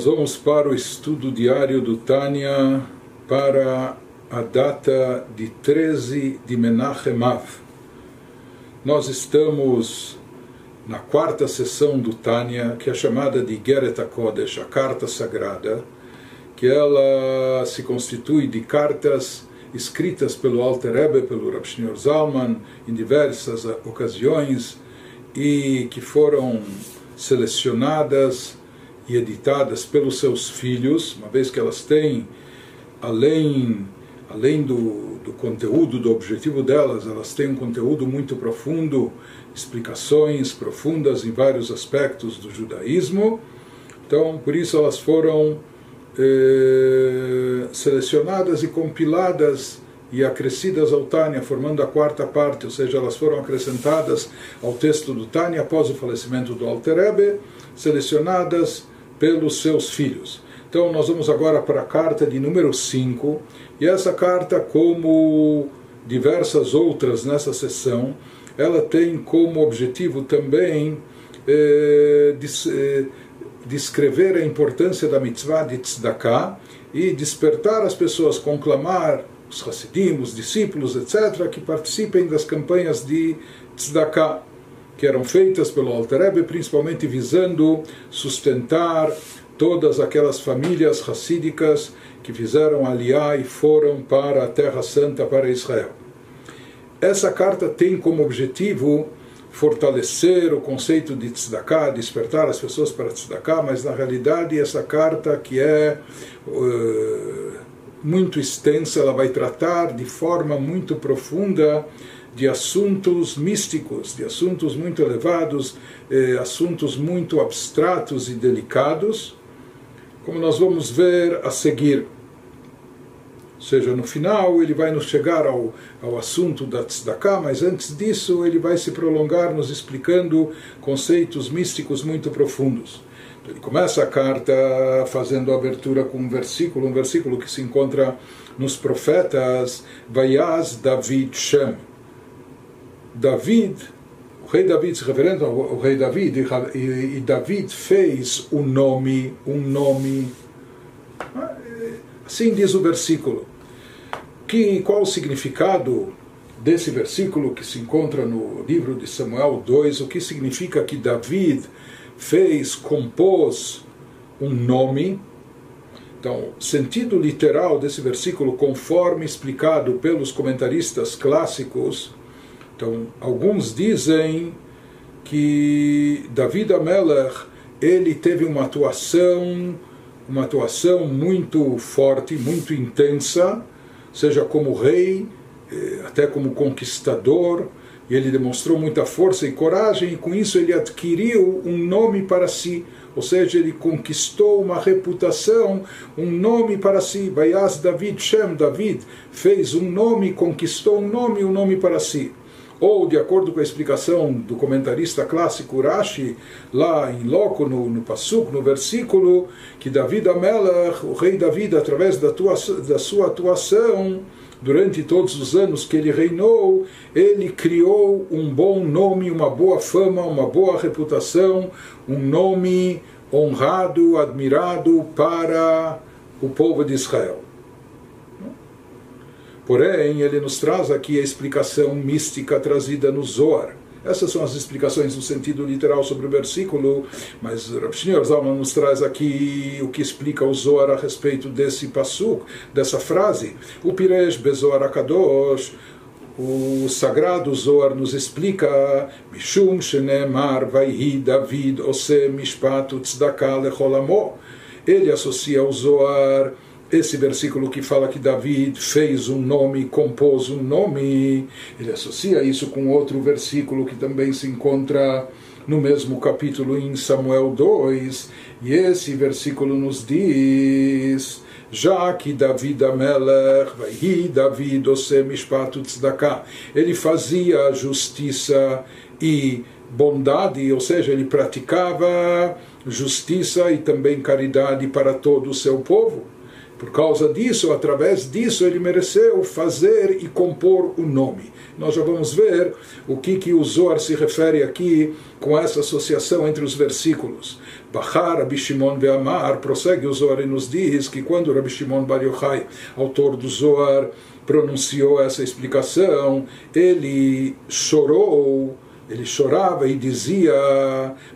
Nós vamos para o estudo diário do Tânia para a data de 13 de Menachem Av. Nós estamos na quarta sessão do Tânia, que é chamada de Geret HaKodesh, a Carta Sagrada, que ela se constitui de cartas escritas pelo Alter Rebbe, pelo Rav Shneur Zalman, em diversas ocasiões, e que foram selecionadas e editadas pelos seus filhos, uma vez que elas têm, além, além do, do conteúdo, do objetivo delas, elas têm um conteúdo muito profundo, explicações profundas em vários aspectos do judaísmo. Então, por isso elas foram eh, selecionadas e compiladas e acrescidas ao Tânia, formando a quarta parte, ou seja, elas foram acrescentadas ao texto do Tânia após o falecimento do Alter Rebbe, selecionadas pelos seus filhos. Então nós vamos agora para a carta de número 5, e essa carta, como diversas outras nessa sessão, ela tem como objetivo também eh, eh, descrever a importância da mitzvah de tzedakah e despertar as pessoas, conclamar os Hassidim, os discípulos, etc., que participem das campanhas de tzedakah que eram feitas pelo Alter Rebbe, principalmente visando sustentar todas aquelas famílias racídicas que fizeram aliá e foram para a Terra Santa, para Israel. Essa carta tem como objetivo fortalecer o conceito de tzedakah, despertar as pessoas para tzedakah, mas na realidade essa carta que é uh, muito extensa, ela vai tratar de forma muito profunda de assuntos místicos, de assuntos muito elevados, eh, assuntos muito abstratos e delicados, como nós vamos ver a seguir. Ou seja, no final ele vai nos chegar ao, ao assunto da tzedakah, mas antes disso ele vai se prolongar nos explicando conceitos místicos muito profundos. Então, ele começa a carta fazendo a abertura com um versículo, um versículo que se encontra nos profetas, Vayaz David Shem David, o rei David se referendo ao, rei David, e, e David fez um nome, um nome, assim diz o versículo. Que, qual o significado desse versículo que se encontra no livro de Samuel 2? O que significa que David fez, compôs um nome? Então, sentido literal desse versículo, conforme explicado pelos comentaristas clássicos, então, alguns dizem que David Amelech ele teve uma atuação, uma atuação muito forte, muito intensa, seja como rei, eh, até como conquistador, e ele demonstrou muita força e coragem, e com isso ele adquiriu um nome para si, ou seja, ele conquistou uma reputação, um nome para si. Vaias David Shem, David fez um nome, conquistou um nome, um nome para si ou de acordo com a explicação do comentarista clássico Rashi, lá em loco no, no Passuk, no versículo, que David Amelach, o rei David, através da, tua, da sua atuação, durante todos os anos que ele reinou, ele criou um bom nome, uma boa fama, uma boa reputação, um nome honrado, admirado para o povo de Israel. Porém, ele nos traz aqui a explicação mística trazida no Zohar. Essas são as explicações no sentido literal sobre o versículo, mas Rav Shneur Zalman nos traz aqui o que explica o Zohar a respeito desse passuk, dessa frase. O Piresh Bezohar Akadosh, o sagrado Zohar nos explica Mishum Shenemar Vaihi David Ose Mishpat Tzedakah Lecholamo. Ele associa o Zohar esse versículo que fala que David fez um nome, compôs um nome, ele associa isso com outro versículo que também se encontra no mesmo capítulo em Samuel 2, e esse versículo nos diz já que David Amelech, vai David Ose Mishpat Tzedakah, ele fazia justiça e bondade, ou seja, ele praticava justiça e também caridade para todo o seu povo. Por causa disso, através disso, ele mereceu fazer e compor o nome. Nós já vamos ver o que, que o Zohar se refere aqui com essa associação entre os versículos. Bachar Rabi Shimon Be'amar, prossegue o Zohar e nos diz que quando Rabi Shimon Bar Yochai, autor do Zohar, pronunciou essa explicação, ele chorou ele chorava e dizia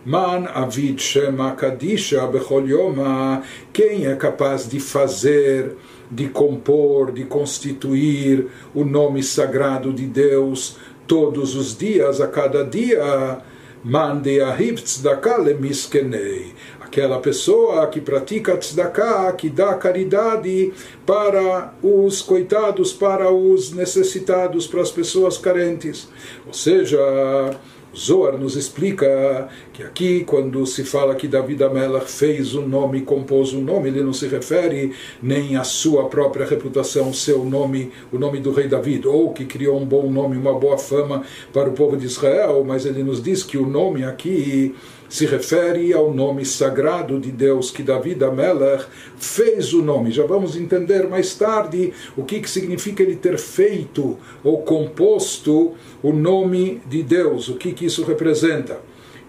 Man avid shema kadisha bechol yoma. Quem é capaz de fazer de compor, de constituir o nome sagrado de Deus todos os dias, a cada dia? Mande a tzedakah lemiskenei aquela pessoa que pratica tzedakah, que dá caridade para os coitados, para os necessitados, para as pessoas carentes. Ou seja, Zohar nos explica que aqui, quando se fala que David Amelach fez um nome, compôs um nome, ele não se refere nem à sua própria reputação, seu nome, o nome do rei David, ou que criou um bom nome, uma boa fama para o povo de Israel, mas ele nos diz que o nome aqui se refere ao nome sagrado de Deus que Davi Amelech fez o nome. Já vamos entender mais tarde o que, que significa ele ter feito ou composto o nome de Deus, o que, que isso representa.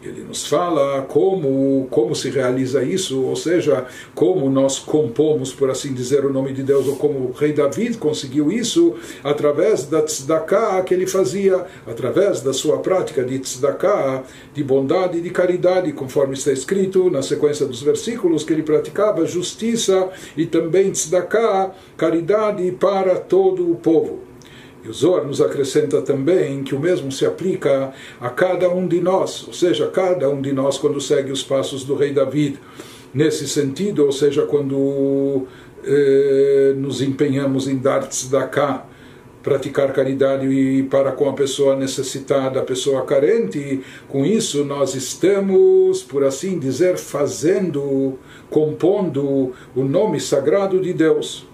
Ele nos fala como, como se realiza isso, ou seja, como nós compomos, por assim dizer, o nome de Deus, ou como o rei David conseguiu isso através da tzedakah que ele fazia, através da sua prática de tzedakah, de bondade e de caridade, conforme está escrito na sequência dos versículos, que ele praticava justiça e também tzedakah, caridade para todo o povo. E o Zohar nos acrescenta também que o mesmo se aplica a cada um de nós, ou seja, cada um de nós quando segue os passos do rei David. Nesse sentido, ou seja, quando eh, nos empenhamos em dar tzedakah, praticar caridade para com a pessoa necessitada, a pessoa carente, com isso nós estamos, por assim dizer, fazendo, compondo o nome sagrado de Deus.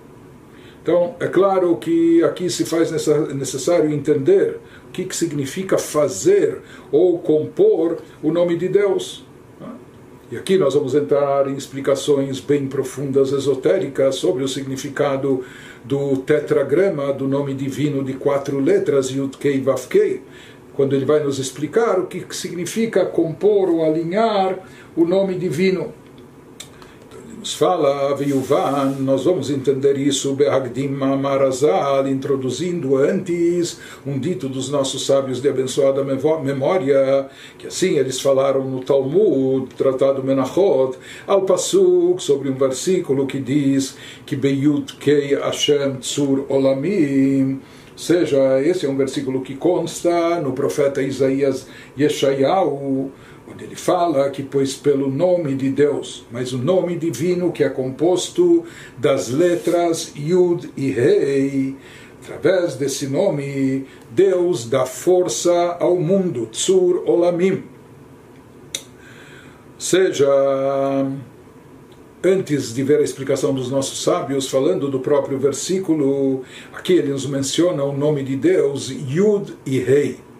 Então, é claro que aqui se faz necessário entender o que, que significa fazer ou compor o nome de Deus. E aqui nós vamos entrar em explicações bem profundas, esotéricas, sobre o significado do tetragrama, do nome divino de quatro letras, Yud Kei Vav Kei, quando ele vai nos explicar o que significa compor ou alinhar o nome divino nos fala Viuvan, nós vamos entender isso Behagdim Marazal, introduzindo antes um dito dos nossos sábios de abençoada memória, que assim eles falaram no Talmud, tratado Menachot, ao Pasuk, sobre um versículo que diz que Beyut Kei Hashem Tzur Olamim, seja, esse é um versículo que consta no profeta Isaías Yeshayahu, onde ele fala que, pois pelo nome de Deus, mas o nome divino que é composto das letras Yud e Rei, através desse nome, Deus dá força ao mundo, Tzur Olamim. Seja, antes de ver a explicação dos nossos sábios, falando do próprio versículo, aqui ele nos menciona o nome de Deus, Yud e Rei.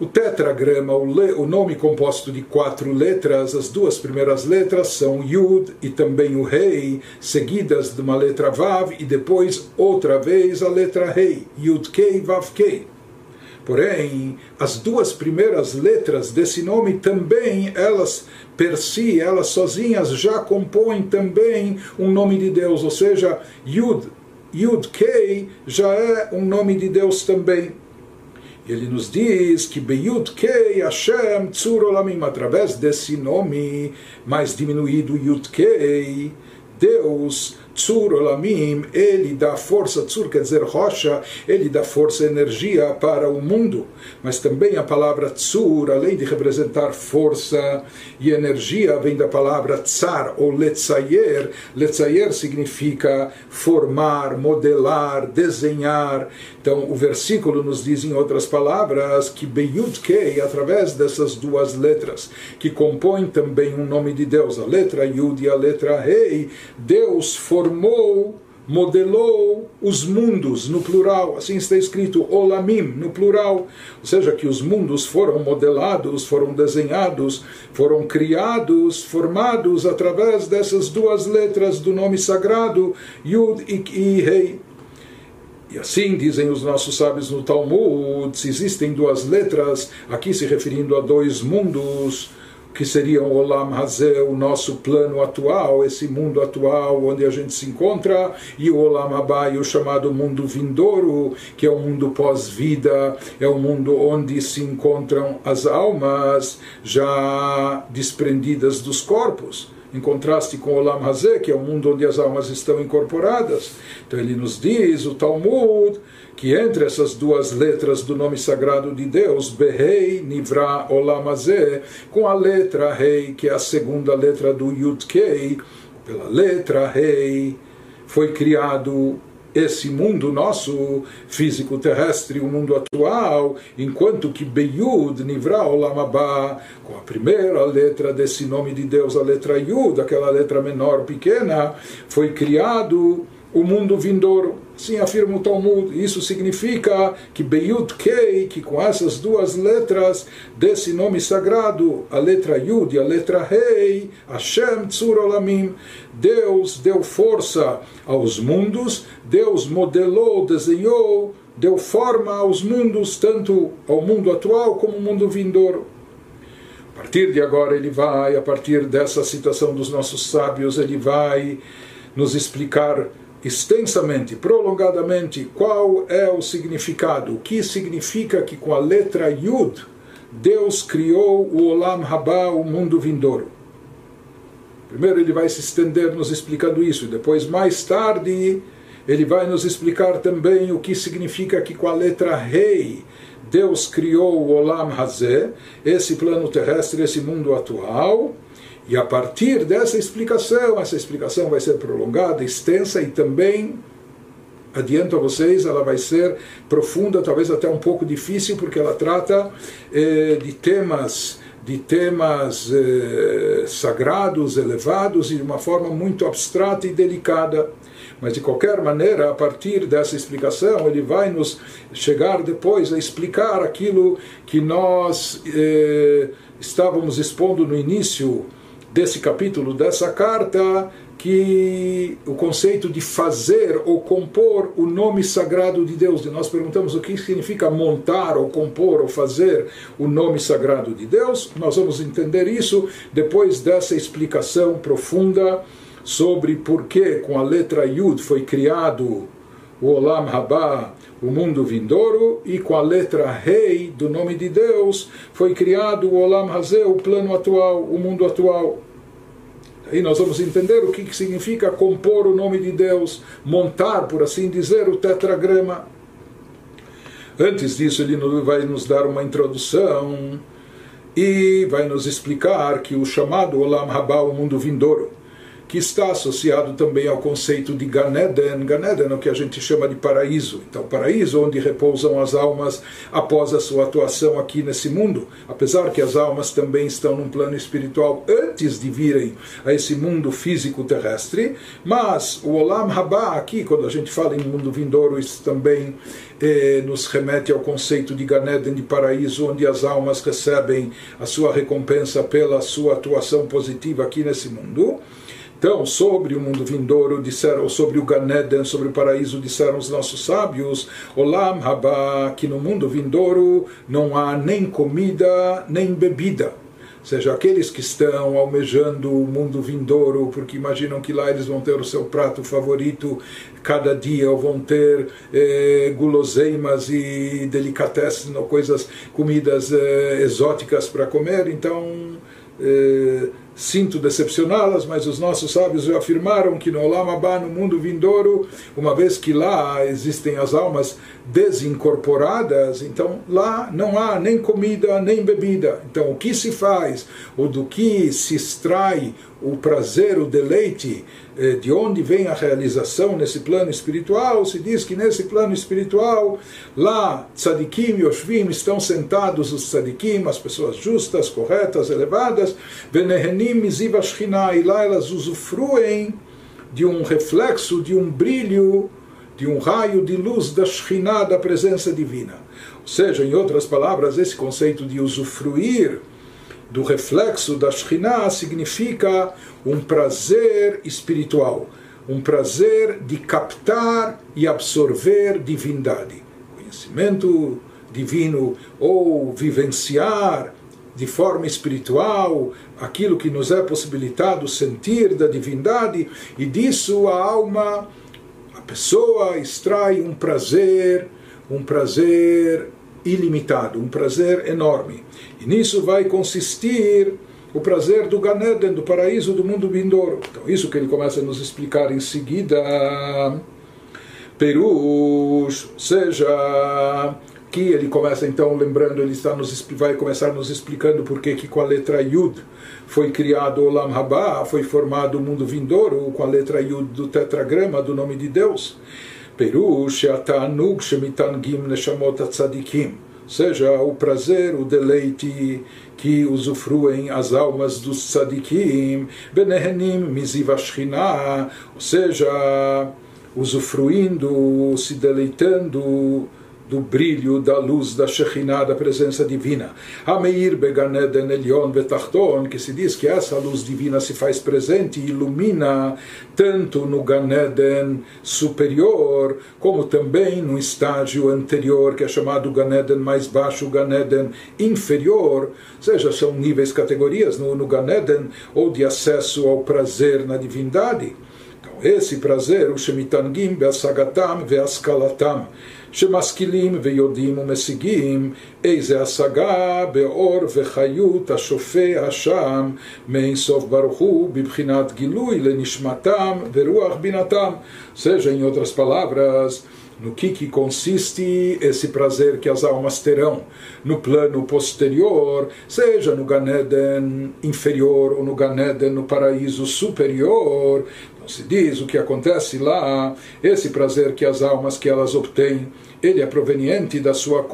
O tetragrama, o, le, o, nome composto de quatro letras, as duas primeiras letras são Yud e também o Rei, seguidas de uma letra Vav e depois outra vez a letra Rei, Yud Kei Vav Kei. Porém, as duas primeiras letras desse nome também, elas per si, elas sozinhas já compõem também um nome de Deus, ou seja, Yud, Yud Kei já é um nome de Deus também ele nos diz que Beyut Kei Hashem Tzur Olamim, através desse nome mais diminuído Yud Kei, Deus Tzur Olamim, ele dá força, Tzur quer dizer rocha, ele dá força energia para o mundo. Mas também a palavra Tzur, além de representar força e energia, vem da palavra Tzar ou Letzayer. Letzayer significa formar, modelar, desenhar. Então o versículo nos diz, em outras palavras, que Beyud Kei, através dessas duas letras, que compõem também um nome de Deus, a letra Yud e a letra Rei, Deus formou modelou os mundos no plural, assim está escrito olamim no plural, ou seja, que os mundos foram modelados, foram desenhados, foram criados, formados através dessas duas letras do nome sagrado Yud e Rei. E assim dizem os nossos sábios no Talmud, se existem duas letras, aqui se referindo a dois mundos, que seriam o Olam Hazé, o nosso plano atual, esse mundo atual onde a gente se encontra, e o Olam Abai, o chamado mundo vindouro, que é o mundo pós-vida, é o mundo onde se encontram as almas já desprendidas dos corpos em contraste com o Olam Hazé, que é o mundo onde as almas estão incorporadas. Então ele nos diz, o Talmud, que entre essas duas letras do nome sagrado de Deus, Behei Nivra Olam Hazé, com a letra Rei, que é a segunda letra do Yud Kei, pela letra Rei, foi criado esse mundo nosso físico terrestre, o mundo atual, enquanto que Beyud Nivra Olamabá, com a primeira letra desse nome de Deus, a letra Yud, aquela letra menor, pequena, foi criado o mundo vindouro. Sim, afirma o Talmud. Isso significa que Beyud Kei, que com essas duas letras desse nome sagrado, a letra Yud e a letra Rei, Hashem Tzur Olamim, Deus deu força aos mundos, Deus modelou, desenhou, deu forma aos mundos, tanto ao mundo atual como ao mundo vindouro. A partir de agora ele vai, a partir dessa citação dos nossos sábios, ele vai nos explicar extensamente, prolongadamente, qual é o significado, o que significa que com a letra Yud Deus criou o Olam Haba, o mundo vindouro. Primeiro ele vai se estender nos explicando isso, depois, mais tarde, ele vai nos explicar também o que significa que com a letra Rei Deus criou o Olam Hazé, esse plano terrestre, esse mundo atual e a partir dessa explicação, essa explicação vai ser prolongada, extensa e também, adianto a vocês, ela vai ser profunda, talvez até um pouco difícil, porque ela trata eh, de temas de temas eh, sagrados, elevados e de uma forma muito abstrata e delicada. Mas de qualquer maneira, a partir dessa explicação, ele vai nos chegar depois a explicar aquilo que nós eh, estávamos expondo no início desse capítulo, dessa carta, que o conceito de fazer ou compor o nome sagrado de Deus. E nós perguntamos o que significa montar ou compor ou fazer o nome sagrado de Deus. Nós vamos entender isso depois dessa explicação profunda sobre por que com a letra Yud foi criado o Olam Haba, o mundo vindouro, e com a letra Rei do nome de Deus foi criado o Olam Hazé, o plano atual, o mundo atual. Aí nós vamos entender o que significa compor o nome de Deus, montar, por assim dizer, o tetragrama. Antes disso, ele vai nos dar uma introdução e vai nos explicar que o chamado Olam Haba, o mundo vindouro, que está associado também ao conceito de Ganeden. Ganeden é o que a gente chama de paraíso. Então, paraíso onde repousam as almas após a sua atuação aqui nesse mundo. Apesar que as almas também estão num plano espiritual antes de virem a esse mundo físico terrestre, mas o Olam Haba aqui, quando a gente fala em mundo vindouro, isso também eh, nos remete ao conceito de Ganeden, de paraíso, onde as almas recebem a sua recompensa pela sua atuação positiva aqui nesse mundo. Então, sobre o mundo vindouro, disseram, sobre o Ganeden, sobre o paraíso, disseram os nossos sábios, Olam Haba, que no mundo vindouro não há nem comida, nem bebida. Ou seja, aqueles que estão almejando o mundo vindouro, porque imaginam que lá eles vão ter o seu prato favorito cada dia, ou vão ter eh, guloseimas e delicatessen, ou coisas, comidas eh, exóticas para comer, então. Eh, Sinto decepcioná-las, mas os nossos sábios afirmaram que no Olam Abba, no mundo vindouro, uma vez que lá existem as almas desincorporadas, então lá não há nem comida nem bebida. Então o que se faz, ou do que se extrai o prazer, o deleite, eh, de onde vem a realização nesse plano espiritual, se diz que nesse plano espiritual, lá, tzadikim e oshvim estão sentados os tzadikim, as pessoas justas, corretas, elevadas, venehenim e lá elas usufruem de um reflexo, de um brilho, de um raio de luz da Shekhinah, da presença divina. Ou seja, em outras palavras, esse conceito de usufruir do reflexo da Shekhinah significa um prazer espiritual, um prazer de captar e absorver divindade, conhecimento divino ou vivenciar de forma espiritual aquilo que nos é possibilitado sentir da divindade e disso a alma, pessoa extrai um prazer, um prazer ilimitado, um prazer enorme. E nisso vai consistir o prazer do Ganeden, do paraíso do mundo vindouro. Então, isso que ele começa a nos explicar em seguida. Perush, seja que ele começa então lembrando, ele está nos, vai começar nos explicando por que com a letra Yud foi criado o Olam Haba, foi formado o mundo vindouro com a letra Yud do tetragrama do nome de Deus. Perush Atanug Shemitangim Neshamot Tzadikim seja o prazer, o deleite que usufruem as almas dos tzadikim, benehenim miziv ou seja, usufruindo, se deleitando do brilho da luz da Shekhinah, da presença divina. Ameir Beganeden Elion Betachton, que se diz que essa luz divina se faz presente e ilumina tanto no Ganeden superior, como também no estágio anterior, que é chamado Ganeden mais baixo, Ganeden inferior, seja, são níveis, categorias no, no Ganeden, ou de acesso ao prazer na divindade. Então, esse prazer, o Shemitangim, Beasagatam, Veaskalatam, שמשכילים ויודעים ומשיגים איזה השגה באור וחיות השופע השם מאין סוף ברוך הוא בבחינת גילוי לנשמתם ורוח בינתם. seja, em outras palavras, no que, que consiste esse prazer que as almas terão no plano posterior, seja no Ganeden inferior ou no Ganeden no paraíso superior. Então se diz o que acontece lá, esse prazer que as almas que elas obtêm ele é proveniente da sua,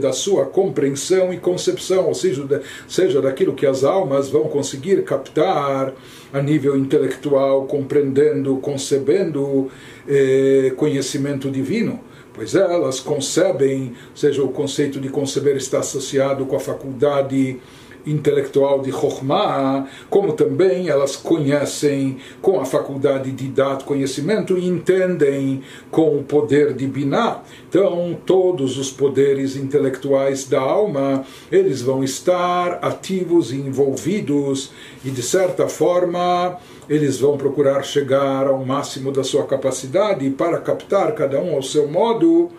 da sua compreensão e concepção, ou seja, seja daquilo que as almas vão conseguir captar a nível intelectual, compreendendo, concebendo eh, conhecimento divino. Pois elas concebem, seja o conceito de conceber está associado com a faculdade intelectual de Chokhmah, como também elas conhecem com a faculdade de dar conhecimento e entendem com o poder de Binah. Então, todos os poderes intelectuais da alma, eles vão estar ativos e envolvidos e, de certa forma, eles vão procurar chegar ao máximo da sua capacidade para captar cada um ao seu modo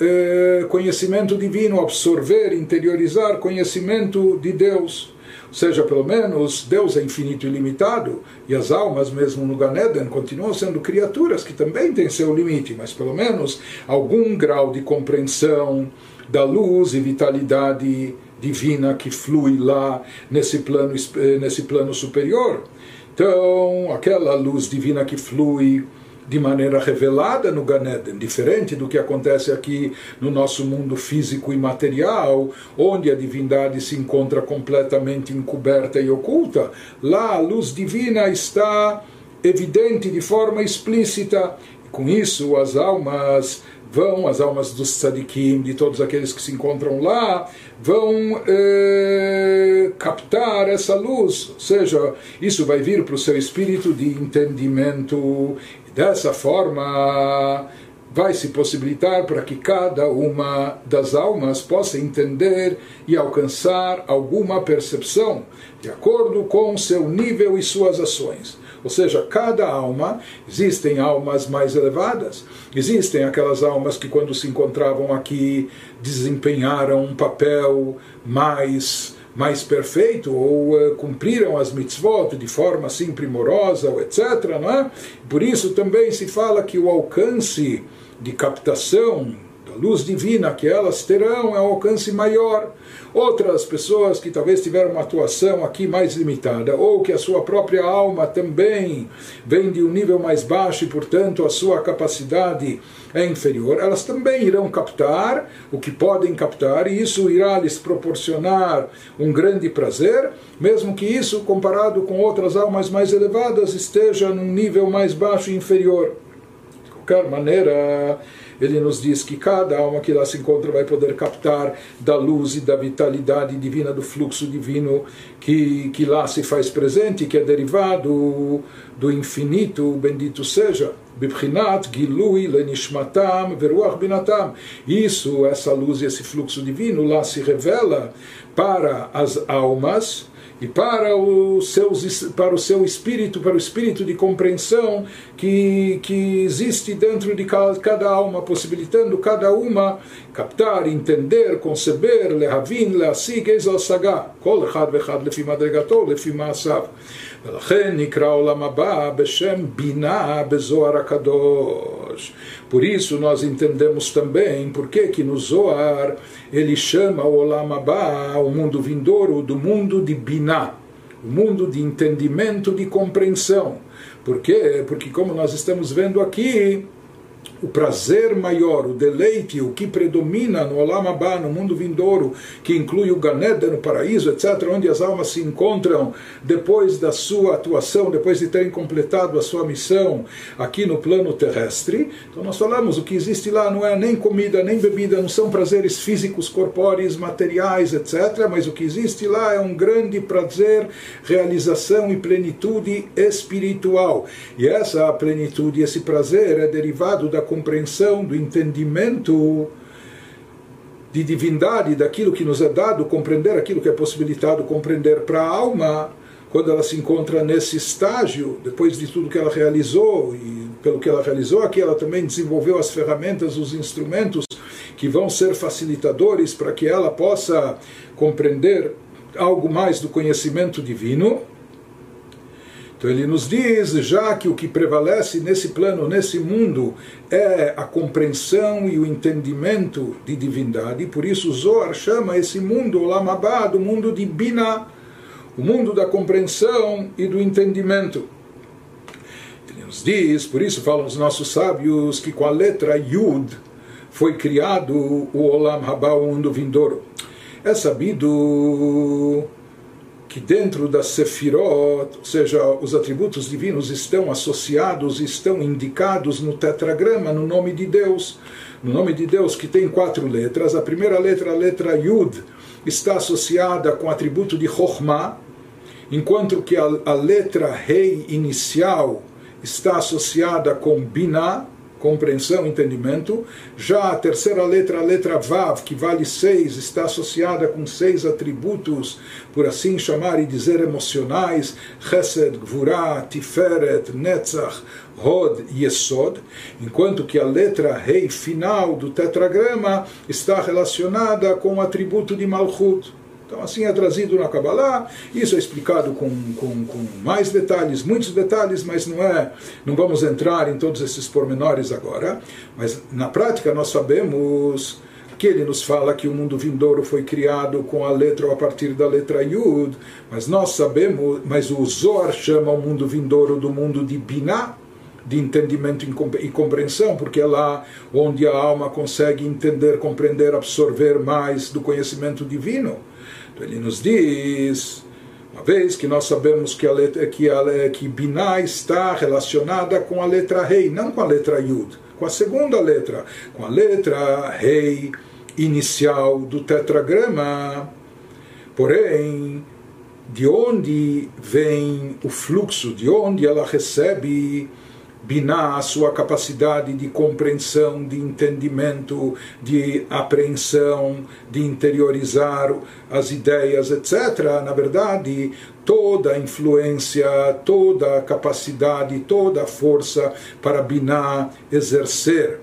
eh, conhecimento divino, absorver, interiorizar conhecimento de Deus. Ou seja, pelo menos Deus é infinito e ilimitado, e as almas, mesmo no Ganeden, continuam sendo criaturas que também têm seu limite, mas pelo menos algum grau de compreensão da luz e vitalidade divina que flui lá nesse plano, eh, nesse plano superior. Então, aquela luz divina que flui de maneira revelada no Ganeden, diferente do que acontece aqui no nosso mundo físico e material, onde a divindade se encontra completamente encoberta e oculta. Lá a luz divina está evidente de forma explícita. Com isso, as almas vão, as almas dos tzadikim, de todos aqueles que se encontram lá, vão eh, captar essa luz, ou seja, isso vai vir para o seu espírito de entendimento Dessa forma, vai se possibilitar para que cada uma das almas possa entender e alcançar alguma percepção de acordo com seu nível e suas ações. Ou seja, cada alma, existem almas mais elevadas, existem aquelas almas que, quando se encontravam aqui, desempenharam um papel mais mais perfeito ou uh, cumpriram as mitzvot de forma assim primorosa, etc. Não é? Por isso também se fala que o alcance de captação luz divina que elas terão é um alcance maior. Outras pessoas que talvez tiveram uma atuação aqui mais limitada, ou que a sua própria alma também vem de um nível mais baixo e, portanto, a sua capacidade é inferior, elas também irão captar o que podem captar, e isso irá lhes proporcionar um grande prazer, mesmo que isso, comparado com outras almas mais elevadas, esteja num nível mais baixo e inferior. De qualquer maneira, ele nos diz que cada alma que lá se encontra vai poder captar da luz e da vitalidade divina, do fluxo divino que, que lá se faz presente, que é derivado do infinito, bendito seja. Isso, essa luz e esse fluxo divino lá se revela para as almas e para o, seus, para o seu espírito, para o espírito de compreensão que, que existe dentro de cada, alma, possibilitando cada uma captar, entender, conceber, lehavin, leasig, eis saga, kol echad vechad lefi madregato, lefi maasav. ולכן נקרא עולם הבא בשם בינה בזוהר הקדוש. Por isso nós entendemos também por que que no Zohar ele chama o Olam Abba, o mundo vindouro, do mundo de Binah, o mundo de entendimento, de compreensão. Por quê? Porque como nós estamos vendo aqui, o prazer maior, o deleite, o que predomina no Olam Abba, no mundo vindouro, que inclui o Ganeda no paraíso, etc., onde as almas se encontram depois da sua atuação, depois de terem completado a sua missão aqui no plano terrestre. Então nós falamos, o que existe lá não é nem comida, nem bebida, não são prazeres físicos, corpóreos, materiais, etc., mas o que existe lá é um grande prazer, realização e plenitude espiritual. E essa plenitude, esse prazer é derivado da compreensão, do entendimento de divindade, daquilo que nos é dado, compreender aquilo que é possibilitado compreender para a alma, quando ela se encontra nesse estágio, depois de tudo que ela realizou, e pelo que ela realizou aqui, ela também desenvolveu as ferramentas, os instrumentos que vão ser facilitadores para que ela possa compreender algo mais do conhecimento divino. Então ele nos diz, já que o que prevalece nesse plano, nesse mundo, é a compreensão e o entendimento de divindade, por isso Zohar chama esse mundo, Lamabá, o mundo de Bina, o mundo da compreensão e do entendimento. Ele nos diz, por isso falam os nossos sábios, que com a letra Yud foi criado o Olam Haba, o mundo vindouro. É sabido que dentro da Sefirot, ou seja, os atributos divinos estão associados, estão indicados no tetragrama, no nome de Deus. No nome de Deus, que tem quatro letras. A primeira letra, a letra Yud, está associada com o atributo de Chokhmah, enquanto que a, a letra Rei inicial está associada com Binah, compreensão, entendimento. Já a terceira letra, a letra Vav, que vale seis, está associada com seis atributos, por assim chamar e dizer, emocionais: Chesed, Gvurah, Tiferet, Netzach, Hod e Yesod, enquanto que a letra Rei final do tetragrama está relacionada com o atributo de Malchut. Então, assim é trazido na Kabbalah, isso é explicado com, com, com, mais detalhes, muitos detalhes, mas não é, não vamos entrar em todos esses pormenores agora. Mas na prática nós sabemos que ele nos fala que o mundo vindouro foi criado com a letra ou a partir da letra Yud, mas nós sabemos, mas o Zohar chama o mundo vindouro do mundo de Binah, de entendimento e compreensão, porque é lá onde a alma consegue entender, compreender, absorver mais do conhecimento divino. Ele nos diz, uma vez que nós sabemos que a letra que a que Binah está relacionada com a letra Rei, não com a letra Yud, com a segunda letra, com a letra Rei inicial do tetragrama. Porém, de onde vem o fluxo, de onde ela recebe Biná, a sua capacidade de compreensão, de entendimento, de apreensão, de interiorizar as ideias, etc. Na verdade, toda a influência, toda a capacidade, toda a força para Biná exercer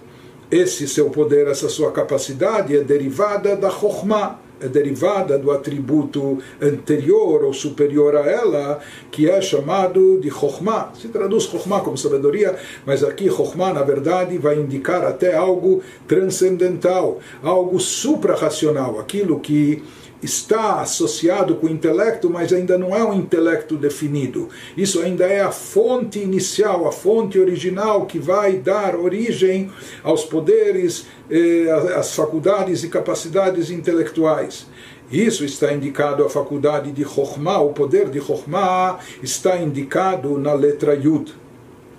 esse seu poder, essa sua capacidade é derivada da Chokhmah é derivada do atributo anterior ou superior a ela, que é chamado de Chokhmah. Se traduz Chokhmah como sabedoria, mas aqui Chokhmah, na verdade, vai indicar até algo transcendental, algo suprarracional, aquilo que está associado com o intelecto, mas ainda não é um intelecto definido. Isso ainda é a fonte inicial, a fonte original que vai dar origem aos poderes, eh, às faculdades e capacidades intelectuais. Isso está indicado a faculdade de Chokhmah, o poder de Chokhmah está indicado na letra Yud,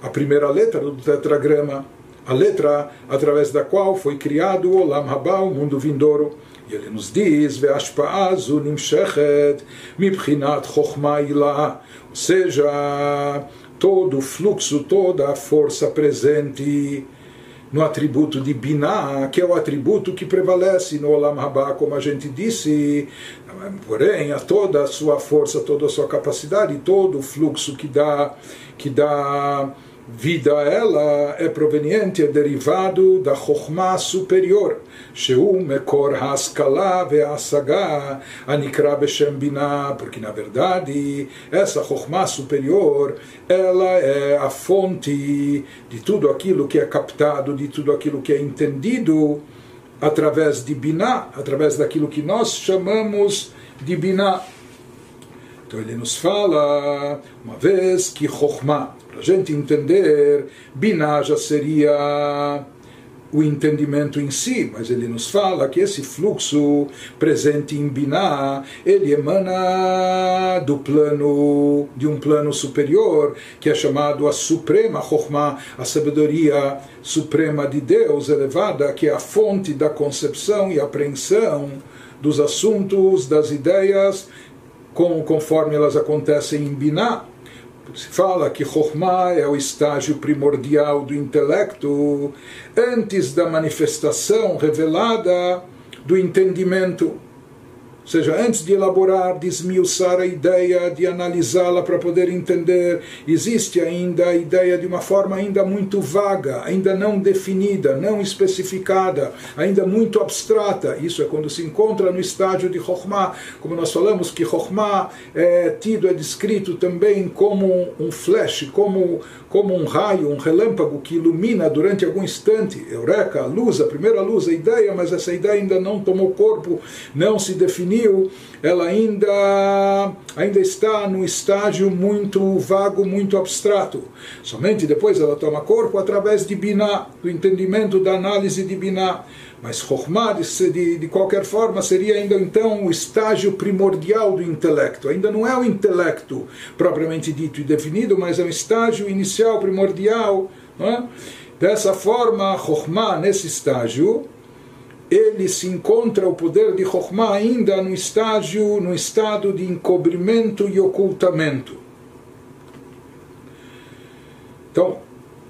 a primeira letra do tetragrama, a letra através da qual foi criado o Olam Haba, o mundo vindouro. E ele nos diz, Veashpaazu nimshechet mibchinat chokhmaila, ou seja, todo o fluxo, toda a força presente no atributo de Binah, que é o atributo que prevalece no Olam Rabá, como a gente disse, porém, a toda a sua força, toda a sua capacidade, todo o fluxo que dá, que dá vida ela é proveniente, é derivado da Chokhmah superior, Sheu Mekor Haskala Ve'asaga Anikra Beshem Binah, porque na verdade essa Chokhmah superior ela é a fonte de tudo aquilo que é captado, de tudo aquilo que é entendido através de Binah, através daquilo que nós chamamos de Binah. Então ele nos fala, uma vez que Chokhmah para a gente entender, Binah já seria o entendimento em si, mas ele nos fala que esse fluxo presente em Binah, ele emana do plano, de um plano superior, que é chamado a Suprema Chokhmah, a sabedoria suprema de Deus elevada, que é a fonte da concepção e apreensão dos assuntos, das ideias, conforme elas acontecem em Binah se fala que Chokhmah é o estágio primordial do intelecto antes da manifestação revelada do entendimento ou seja, antes de elaborar, de esmiuçar a ideia, de analisá-la para poder entender, existe ainda a ideia de uma forma ainda muito vaga, ainda não definida, não especificada, ainda muito abstrata. Isso é quando se encontra no estágio de Chokhmah, como nós falamos que Chokhmah é tido, é descrito também como um flash, como, como um raio, um relâmpago que ilumina durante algum instante. Eureka, a luz, a primeira luz, a ideia, mas essa ideia ainda não tomou corpo, não se definiu ela ainda, ainda está no estágio muito vago, muito abstrato. Somente depois ela toma corpo através de Binah, do entendimento da análise de Binah. Mas Chokhmah, de, de qualquer forma, seria ainda então o estágio primordial do intelecto. Ainda não é o intelecto propriamente dito e definido, mas é um estágio inicial, primordial. É? Dessa forma, Chokhmah, nesse estágio, ele se encontra o poder de Chokhmah ainda no estágio, no estado de encobrimento e ocultamento. Então,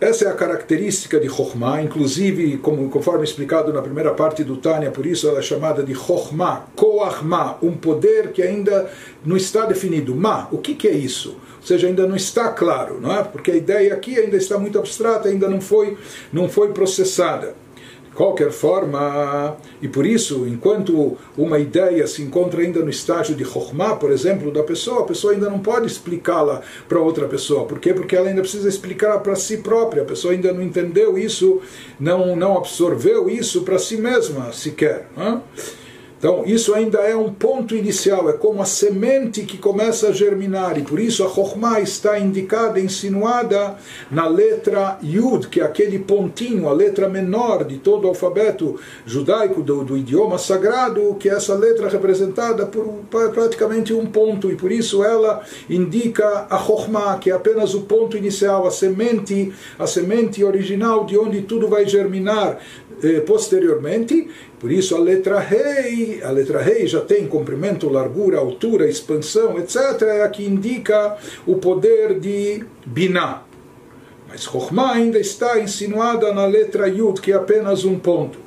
essa é a característica de Chokhmah, inclusive, como, conforme explicado na primeira parte do Tânia, por isso ela é chamada de Chokhmah, Koachmah, um poder que ainda não está definido. Ma, o que, que é isso? Ou seja, ainda não está claro, não é? Porque a ideia aqui ainda está muito abstrata, ainda não foi, não foi processada qualquer forma, e por isso, enquanto uma ideia se encontra ainda no estágio de Chokhmah, por exemplo, da pessoa, a pessoa ainda não pode explicá-la para outra pessoa. Por quê? Porque ela ainda precisa explicar para si própria. A pessoa ainda não entendeu isso, não, não absorveu isso para si mesma sequer. Não então, isso ainda é um ponto inicial, é como a semente que começa a germinar, e por isso a Chokhmah está indicada, insinuada na letra Yud, que é aquele pontinho, a letra menor de todo o alfabeto judaico, do, do idioma sagrado, que é essa letra representada por praticamente um ponto, e por isso ela indica a Chokhmah, que é apenas o ponto inicial, a semente, a semente original de onde tudo vai germinar posteriormente, por isso a letra rei, a letra rei já tem comprimento, largura, altura, expansão, etc. É a que indica o poder de Binah. Mas Chokhmah ainda está insinuada na letra Yud, que é apenas um ponto.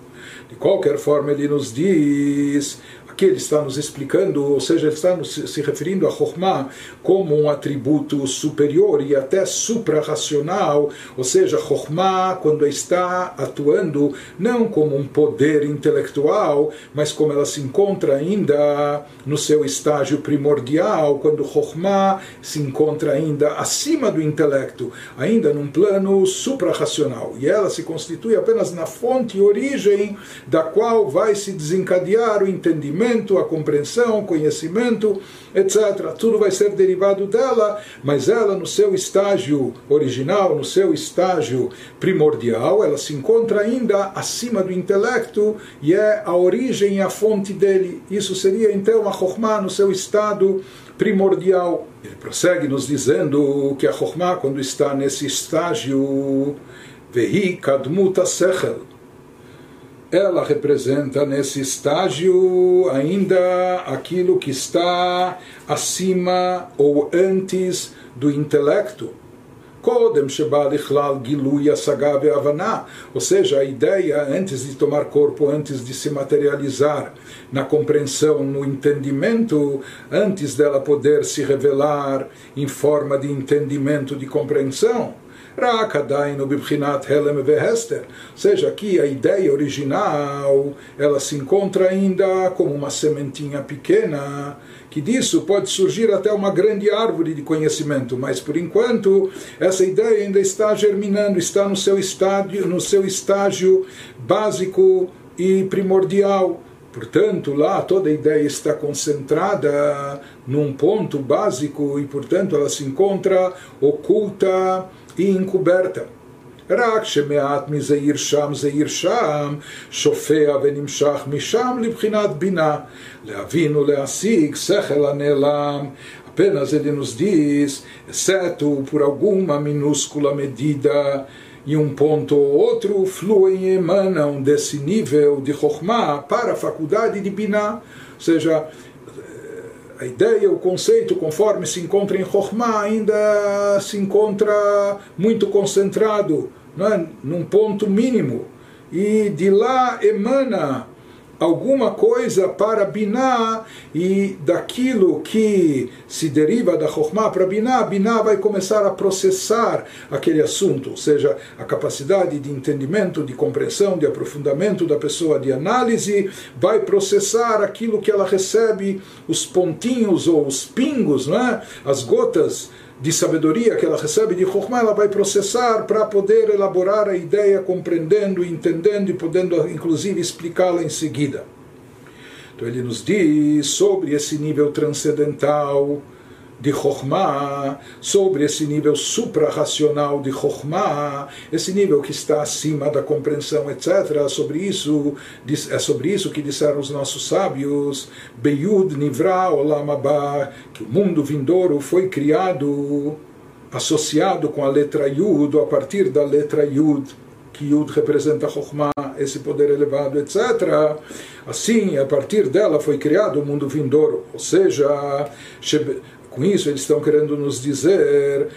De qualquer forma, ele nos diz Aqui ele está nos explicando, ou seja, ele está nos, se referindo a Chokhmah como um atributo superior e até suprarracional, ou seja, Chokhmah quando está atuando não como um poder intelectual, mas como ela se encontra ainda no seu estágio primordial, quando Chokhmah se encontra ainda acima do intelecto, ainda num plano suprarracional, e ela se constitui apenas na fonte e origem da qual vai se desencadear o entendimento, a compreensão, conhecimento, etc. Tudo vai ser derivado dela, mas ela no seu estágio original, no seu estágio primordial, ela se encontra ainda acima do intelecto e é a origem e a fonte dele. Isso seria então a Chokhmah no seu estado primordial. Ele prossegue nos dizendo que a Chokhmah, quando está nesse estágio, Vehi Kadmuta Sechel, ela representa nesse estágio ainda aquilo que está acima ou antes do intelecto. Kodem Shebalichlal Gilui Asagav Avaná, ou seja, a ideia antes de tomar corpo, antes de se materializar na compreensão, no entendimento, antes dela poder se revelar em forma de entendimento, de compreensão. Rakadainu bibchinat helem vehester. Seja, aqui a ideia original, ela se encontra ainda como uma sementinha pequena, que disso pode surgir até uma grande árvore de conhecimento, mas por enquanto essa ideia ainda está germinando, está no seu estágio, no seu estágio básico e primordial. Portanto, lá toda a ideia está concentrada num ponto básico e, portanto, ela se encontra oculta e encoberta. רק שמעט מזעיר שם זעיר שם, שופע ונמשך משם לבחינת בינה, להבין ולהשיג שכל הנעלם. Apenas ele nos diz, exceto por alguma minúscula medida e um ponto ou outro, fluem e emanam desse nível de Chokhmah para a faculdade de Binah. Ou seja, a ideia, o conceito, conforme se encontra em Chokhmah, ainda se encontra muito concentrado, não é? num ponto mínimo. E de lá emana alguma coisa para Biná e daquilo que se deriva da Chokhmah para Biná, Biná vai começar a processar aquele assunto, ou seja, a capacidade de entendimento, de compreensão, de aprofundamento da pessoa, de análise, vai processar aquilo que ela recebe, os pontinhos ou os pingos, não é? as gotas de sabedoria que ela recebe de Chokhmah, ela vai processar para poder elaborar a ideia, compreendendo, entendendo e podendo inclusive explicá-la em seguida. Então ele nos diz sobre esse nível transcendental de Chokhmah, sobre esse nível suprarracional de Chokhmah, esse nível que está acima da compreensão, etc. Sobre isso, é sobre isso que disseram os nossos sábios, Beyud Nivra Olam Abba, que o mundo vindouro foi criado associado com a letra Yud, a partir da letra Yud, que Yud representa Chokhmah, esse poder elevado, etc. Assim, a partir dela foi criado o mundo vindouro, ou seja, com isso, eles estão querendo nos dizer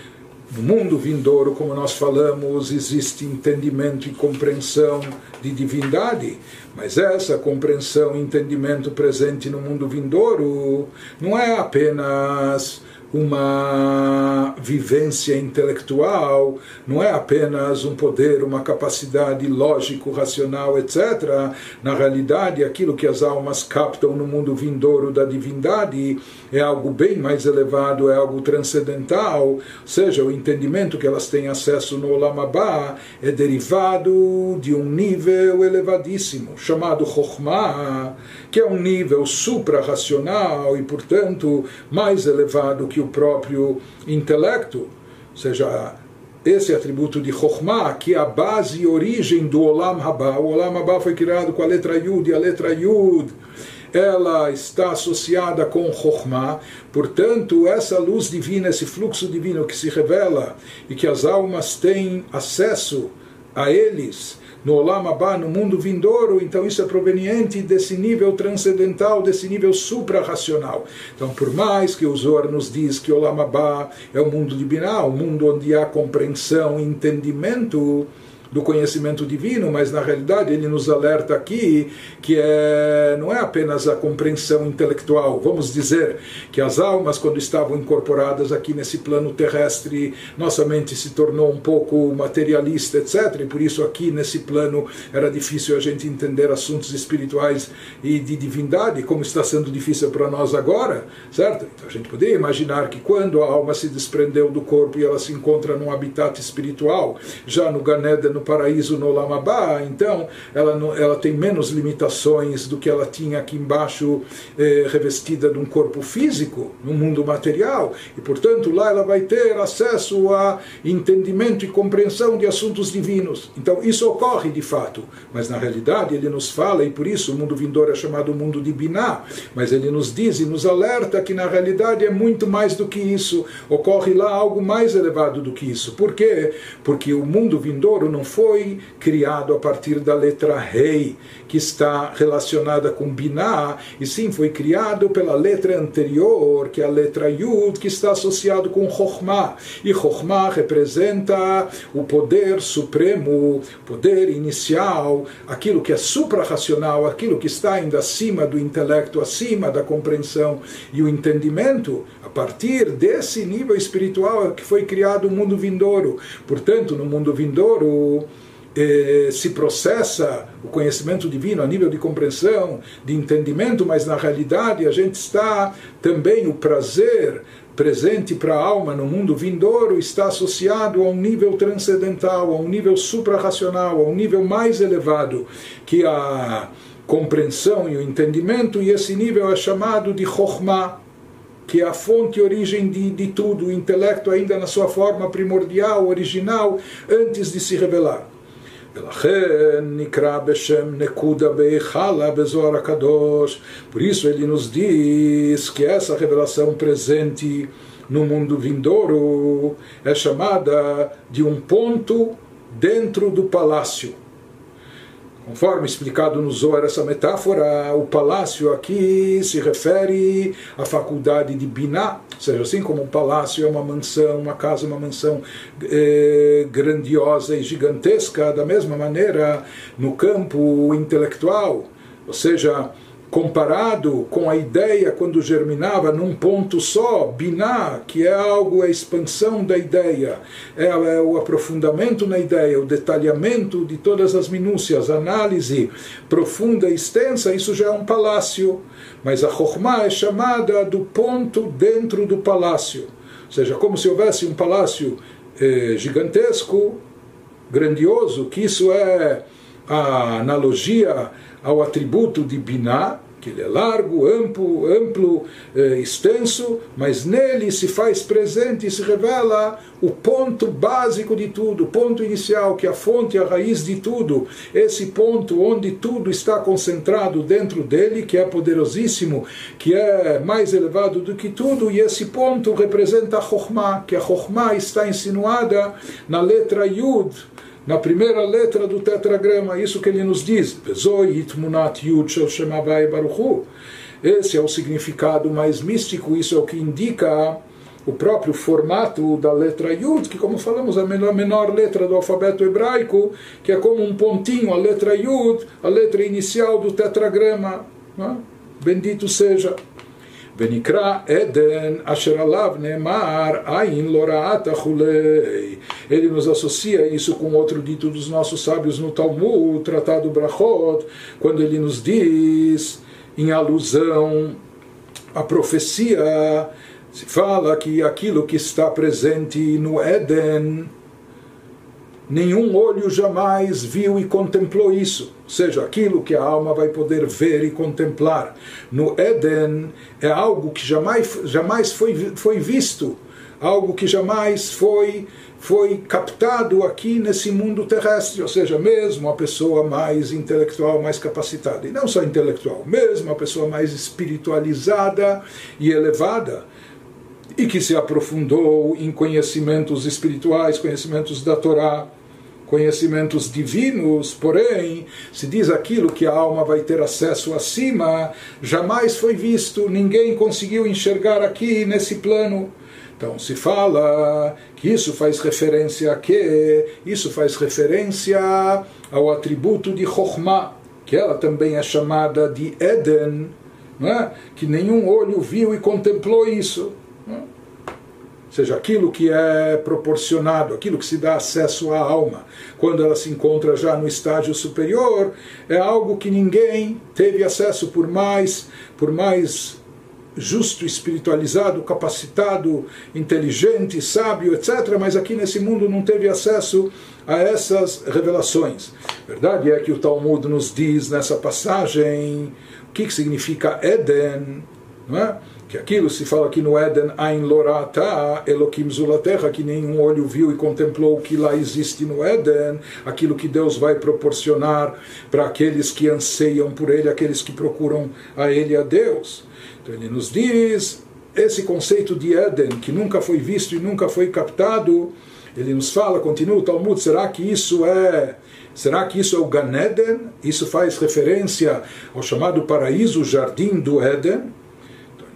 no mundo vindouro, como nós falamos, existe entendimento e compreensão de divindade, mas essa compreensão e entendimento presente no mundo vindouro não é apenas uma vivência intelectual, não é apenas um poder, uma capacidade lógico, racional, etc. Na realidade, aquilo que as almas captam no mundo vindouro da divindade é algo bem mais elevado, é algo transcendental, ou seja, o entendimento que elas têm acesso no Olam Abba é derivado de um nível elevadíssimo, chamado Chokhmah, que é um nível supra-racional e, portanto, mais elevado que o próprio intelecto, ou seja, esse atributo de Chokhmah, que é a base e origem do Olam Haba. O Olam Haba foi criado com a letra Yud, e a letra Yud ela está associada com Chokhmah, portanto, essa luz divina, esse fluxo divino que se revela e que as almas têm acesso a eles, no Olam Abba, no mundo vindouro, então isso é proveniente desse nível transcendental, desse nível suprarracional. Então, por mais que o Zohar nos diz que Olam Abba é o mundo de Binah, o mundo onde há compreensão e entendimento, do conhecimento divino, mas na realidade ele nos alerta aqui que é, não é apenas a compreensão intelectual. Vamos dizer que as almas, quando estavam incorporadas aqui nesse plano terrestre, nossa mente se tornou um pouco materialista, etc. E por isso aqui nesse plano era difícil a gente entender assuntos espirituais e de divindade, como está sendo difícil para nós agora, certo? Então a gente poderia imaginar que quando a alma se desprendeu do corpo e ela se encontra num habitat espiritual, já no Ganeda, no paraíso no Lamabá, então ela, ela tem menos limitações do que ela tinha aqui embaixo, eh, revestida de um corpo físico, no mundo material, e portanto lá ela vai ter acesso a entendimento e compreensão de assuntos divinos. Então isso ocorre de fato, mas na realidade ele nos fala, e por isso o mundo vindouro é chamado mundo de Biná, mas ele nos diz e nos alerta que na realidade é muito mais do que isso, ocorre lá algo mais elevado do que isso. Por quê? Porque o mundo vindouro não foi criado a partir da letra rei, que está relacionada com Biná, e sim foi criado pela letra anterior, que é a letra Yud, que está associado com Chokhmah. E Chokhmah representa o poder supremo, poder inicial, aquilo que é suprarracional, aquilo que está ainda acima do intelecto, acima da compreensão e o entendimento. A partir desse nível espiritual que foi criado o mundo vindouro. Portanto, no mundo vindouro, eh, se processa o conhecimento divino a nível de compreensão, de entendimento, mas na realidade a gente está também o prazer presente para a alma no mundo vindouro está associado a um nível transcendental, a um nível suprarracional, a um nível mais elevado que a compreensão e o entendimento, e esse nível é chamado de Chokhmah, que é a fonte e origem de, de tudo, o intelecto ainda na sua forma primordial, original, antes de se revelar. Por isso ele nos diz que essa revelação presente no mundo vindouro é chamada de um ponto dentro do palácio. Conforme explicado no Zohar essa metáfora, o palácio aqui se refere à faculdade de Biná, ou seja, assim como um palácio é uma mansão, uma casa, uma mansão eh, grandiosa e gigantesca, da mesma maneira no campo intelectual, ou seja, comparado com a ideia quando germinava num ponto só, biná, que é algo, a expansão da ideia, é, é o aprofundamento na ideia, o detalhamento de todas as minúcias, análise profunda e extensa, isso já é um palácio. Mas a Chokhmah é chamada do ponto dentro do palácio. Ou seja, como se houvesse um palácio eh, gigantesco, grandioso, que isso é a analogia ao atributo de Biná, que ele é largo, amplo, amplo eh, extenso, mas nele se faz presente e se revela o ponto básico de tudo, o ponto inicial, que é a fonte, a raiz de tudo, esse ponto onde tudo está concentrado dentro dele, que é poderosíssimo, que é mais elevado do que tudo, e esse ponto representa a Chokhmah, que a Chokhmah está insinuada na letra Yud, na primeira letra do tetragrama, isso que ele nos diz. Esse é o significado mais místico, isso é o que indica o próprio formato da letra Yud, que como falamos, é a menor, letra do alfabeto hebraico, que é como um pontinho, a letra Yud, a letra inicial do tetragrama. Né? Bendito seja. ונקרא עדן אשר עליו נאמר עין לא רעת וכולי. Ele nos associa isso com outro dito dos nossos sábios no Talmud, Tratado Brachot, quando ele nos diz, em alusão à profecia, se fala que aquilo que está presente no Éden, nenhum olho jamais viu e contemplou isso ou seja, aquilo que a alma vai poder ver e contemplar. No Éden é algo que jamais, jamais foi, foi visto, algo que jamais foi, foi captado aqui nesse mundo terrestre, ou seja, mesmo a pessoa mais intelectual, mais capacitada, e não só intelectual, mesmo a pessoa mais espiritualizada e elevada, e que se aprofundou em conhecimentos espirituais, conhecimentos da Torá, conhecimentos divinos, porém, se diz aquilo que a alma vai ter acesso acima, jamais foi visto, ninguém conseguiu enxergar aqui nesse plano. Então se fala que isso faz referência a quê? Isso faz referência ao atributo de Chokhmah, que ela também é chamada de Eden, é? que nenhum olho viu e contemplou isso seja, aquilo que é proporcionado, aquilo que se dá acesso à alma, quando ela se encontra já no estágio superior, é algo que ninguém teve acesso por mais, por mais justo, espiritualizado, capacitado, inteligente, sábio, etc. Mas aqui nesse mundo não teve acesso a essas revelações. Verdade é que o Talmud nos diz nessa passagem o que, que significa Eden, não é? Que aquilo se fala aqui no Éden, Ain Lorata, Elohim Zulaterra, que nenhum olho viu e contemplou o que lá existe no Éden, aquilo que Deus vai proporcionar para aqueles que anseiam por Ele, aqueles que procuram a Ele, a Deus. Então ele nos diz, esse conceito de Éden, que nunca foi visto e nunca foi captado, ele nos fala, continua o Talmud, será que isso é Será que isso é o Gan Eden? Isso faz referência ao chamado paraíso, o jardim do Éden?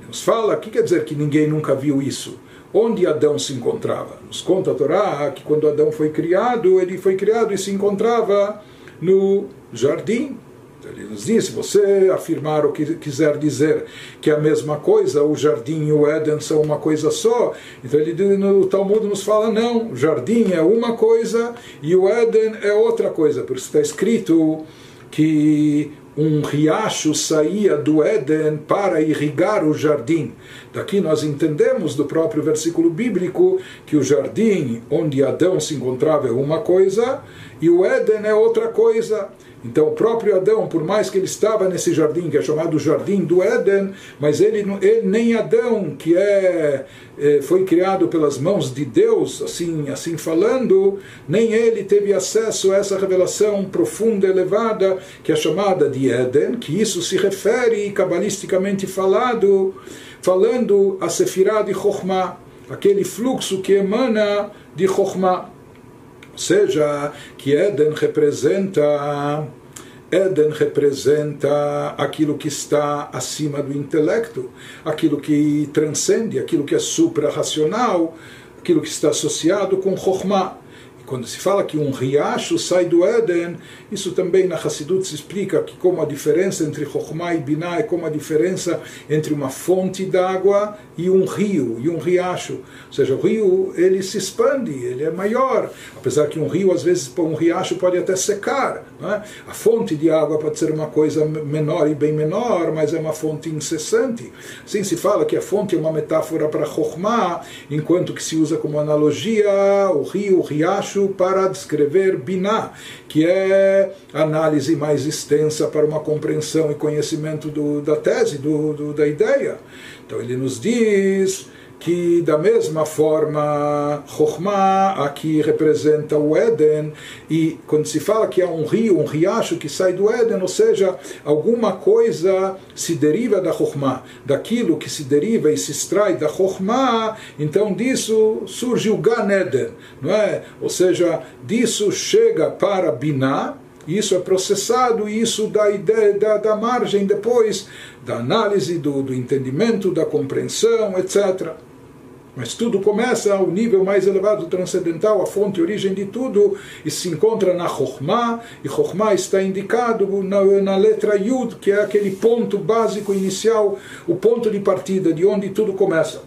Nos fala, o que quer dizer que ninguém nunca viu isso? Onde Adão se encontrava? Nos conta a Torá que quando Adão foi criado, ele foi criado e se encontrava no jardim. Então, ele nos diz, se você afirmar o que quiser dizer que é a mesma coisa, o jardim e o Éden são uma coisa só, então ele no Talmud nos fala, não, o jardim é uma coisa e o Éden é outra coisa, por isso está escrito que um riacho saía do Éden para irrigar o jardim. Daqui nós entendemos do próprio versículo bíblico que o jardim onde Adão se encontrava é uma coisa e o Éden é outra coisa. Então, o próprio Adão, por mais que ele estava nesse jardim, que é chamado Jardim do Éden, mas ele, ele nem Adão, que é, é, foi criado pelas mãos de Deus, assim, assim falando, nem ele teve acesso a essa revelação profunda, elevada, que é chamada de Éden, que isso se refere, cabalisticamente falado, falando a Sefirah de Chokhmah, aquele fluxo que emana de Chokhmah. Seja, que Éden representa Éden representa aquilo que está acima do intelecto, aquilo que transcende, aquilo que é supra-racional, aquilo que está associado com Chokhmah. Quando se fala que um riacho sai do Éden, isso também na Hassidut se explica que como a diferença entre Chokhmah e Binah é como a diferença entre uma fonte d'água e um rio, e um riacho. Ou seja, o rio ele se expande, ele é maior. Apesar que um rio, às vezes, um riacho pode até secar. É? A fonte de água pode ser uma coisa menor e bem menor, mas é uma fonte incessante. Assim se fala que a fonte é uma metáfora para Chokhmah, enquanto que se usa como analogia o rio, o riacho, para descrever Binah, que é análise mais extensa para uma compreensão e conhecimento do, da tese, do, do, da ideia. Então ele nos diz que da mesma forma Chokhmah aqui representa o Éden e quando se fala que há um rio, um riacho que sai do Éden, ou seja, alguma coisa se deriva da Chokhmah, daquilo que se deriva e se extrai da Chokhmah, então disso surge o Gan Eden, não é? Ou seja, disso chega para Binah, isso é processado e isso dá, ideia, dá margem depois da análise, do, do entendimento, da compreensão, etc. Mas tudo começa ao nível mais elevado transcendental, a fonte, a origem de tudo, e se encontra na Chokhmah, e Chokhmah está indicado na, na, letra Yud, que é aquele ponto básico inicial, o ponto de partida, de onde tudo começa.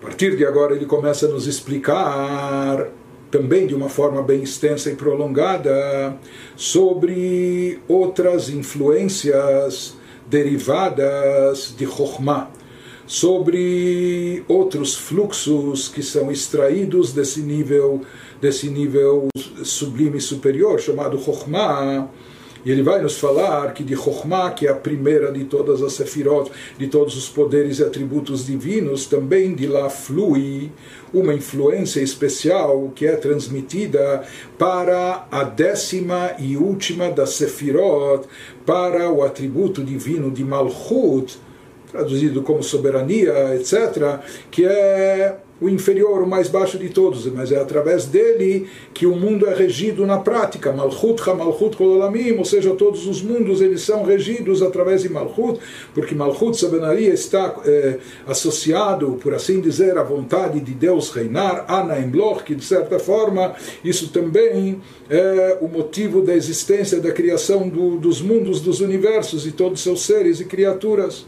A partir de agora ele começa a nos explicar também de uma forma bem extensa e prolongada sobre outras influências derivadas de Chokhmah sobre outros fluxos que são extraídos desse nível desse nível sublime superior chamado Chokhmah. E ele vai nos falar que de Chokhmah, que é a primeira de todas as sefirot, de todos os poderes e atributos divinos, também de lá flui uma influência especial que é transmitida para a décima e última das sefirot, para o atributo divino de Malchut, traduzido como soberania, etc., que é o inferior, o mais baixo de todos, mas é através dele que o mundo é regido na prática. Malchut Malchut Kololamim, ou seja, todos os mundos eles são regidos através de Malchut, porque Malchut, sabenaria, está é, associado, por assim dizer, à vontade de Deus reinar, Ana Emloch, que de certa forma isso também é o motivo da existência, da criação do, dos mundos, dos universos e todos seus seres e criaturas.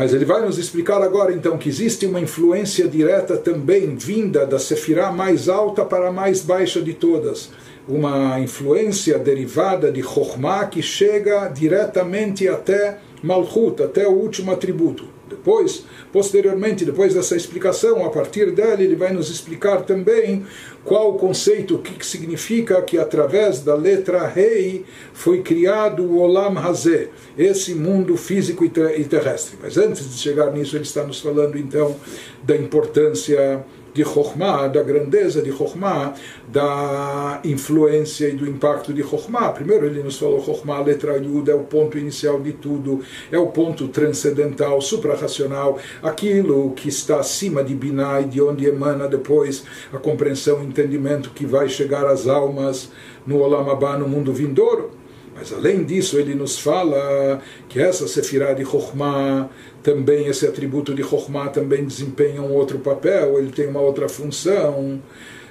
Mas ele vai nos explicar agora então que existe uma influência direta também vinda da Sefirah mais alta para a mais baixa de todas. Uma influência derivada de Chokhmah que chega diretamente até Malchut, até o último atributo. Depois, posteriormente, depois dessa explicação, a partir dela, ele vai nos explicar também qual o conceito, o que significa que através da letra Rei foi criado o Olam Hazé, esse mundo físico e terrestre. Mas antes de chegar nisso, ele está nos falando então da importância de Chokhmah, da grandeza de Chokhmah, da influência e do impacto de Chokhmah. Primeiro ele nos falou Chokhmah, a letra Yud, é o ponto inicial de tudo, é o ponto transcendental, suprarracional, aquilo que está acima de Binah e de onde emana depois a compreensão e entendimento que vai chegar às almas no Olam Abba, no mundo vindouro. Mas além disso, ele nos fala que essa Sefirah de Chokhmah, também esse atributo de Chokhmah também desempenha um outro papel, ele tem uma outra função.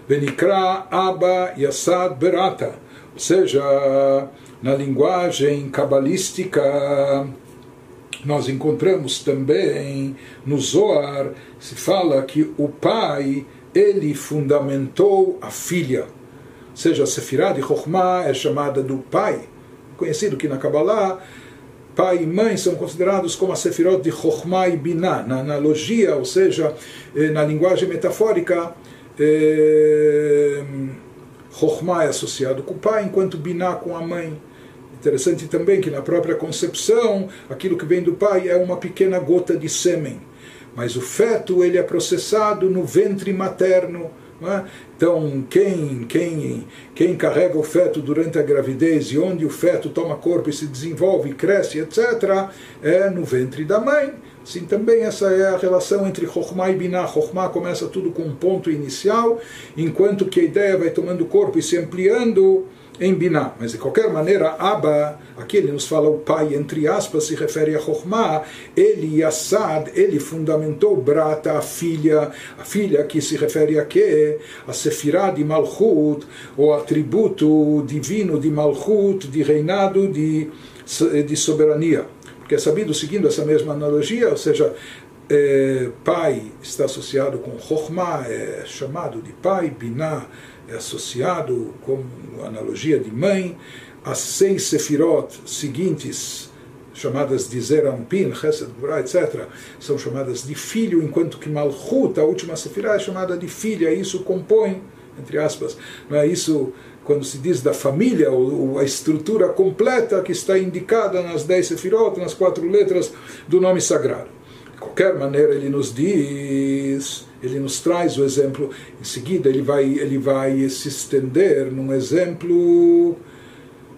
Benikra Abba Yassad Berata. Ou seja, na linguagem cabalística, nós encontramos também no Zohar, se fala que o pai, ele fundamentou a filha. Ou seja, a Sefirah de Chokhmah é chamada do pai conhecido que na Kabbalah pai e mãe são considerados como a Sefirot de Chokhmah e Binah, na analogia, ou seja, eh, na linguagem metafórica, eh, Chokhmah é associado com o pai, enquanto Binah com a mãe. Interessante também que na própria concepção, aquilo que vem do pai é uma pequena gota de sêmen, mas o feto ele é processado no ventre materno, é? Então, quem, quem, quem carrega o feto durante a gravidez e onde o feto toma corpo e se desenvolve, cresce, etc., é no ventre da mãe. Sim, também essa é a relação entre Chokhmah e Binah. Chokhmah começa tudo com um ponto inicial, enquanto que a ideia vai tomando corpo e se ampliando em Binah. Mas de qualquer maneira, Abba, aqui ele nos fala o pai, entre aspas, se refere a Chokhmah, ele, Yassad, ele fundamentou Brata, a filha, a filha que se refere a quê? A Sefirah de Malchut, o atributo divino de Malchut, de reinado, de, de soberania. Porque é sabido, seguindo essa mesma analogia, ou seja, é, pai está associado com Chokhmah, é chamado de pai, Binah, é associado com analogia de mãe, as seis sefirot seguintes, chamadas de Zerampin, Chesed, Gurah, etc., são chamadas de filho, enquanto que Malchut, a última sefirah, é chamada de filha, isso compõe, entre aspas, não é isso quando se diz da família, a estrutura completa que está indicada nas dez sefirot, nas quatro letras do nome sagrado. De qualquer maneira, ele nos diz ele nos traz o exemplo, em seguida ele vai, ele vai se estender num exemplo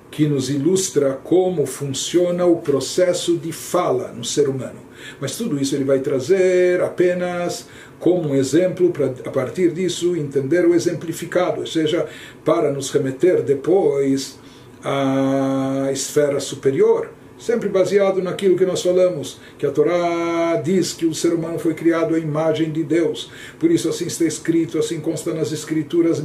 que nos ilustra como funciona o processo de fala no ser humano. Mas tudo isso ele vai trazer apenas como um exemplo para, a partir disso, entender o exemplificado, ou seja, para nos remeter depois à esfera superior sempre baseado naquilo que nós falamos, que a Torá diz que o ser humano foi criado à imagem de Deus. Por isso assim está escrito, assim consta nas escrituras,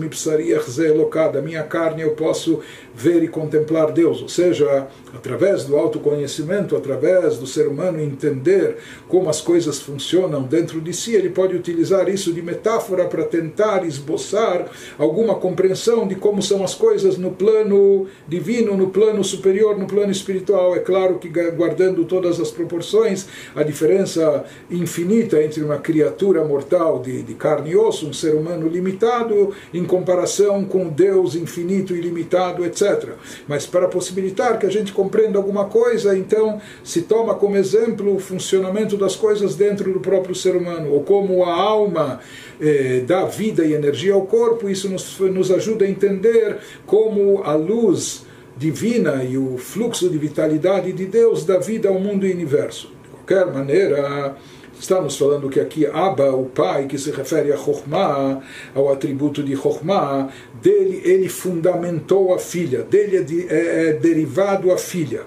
da minha carne eu posso ver e contemplar Deus, ou seja, através do autoconhecimento, através do ser humano entender como as coisas funcionam dentro de si, ele pode utilizar isso de metáfora para tentar esboçar alguma compreensão de como são as coisas no plano divino, no plano superior, no plano espiritual. É claro claro que guardando todas as proporções, a diferença infinita entre uma criatura mortal de, de carne e osso, um ser humano limitado, em comparação com Deus infinito e limitado, etc. Mas para possibilitar que a gente compreenda alguma coisa, então se toma como exemplo o funcionamento das coisas dentro do próprio ser humano, ou como a alma eh, dá vida e energia ao corpo, isso nos, nos ajuda a entender como a luz divina e o fluxo de vitalidade de Deus dá vida ao mundo e universo. De qualquer maneira, Estamos falando que aqui Abba, o pai, que se refere a Chokhmah, ao atributo de Chokhmah, dele ele fundamentou a filha, dele é, de, é, é derivado a filha.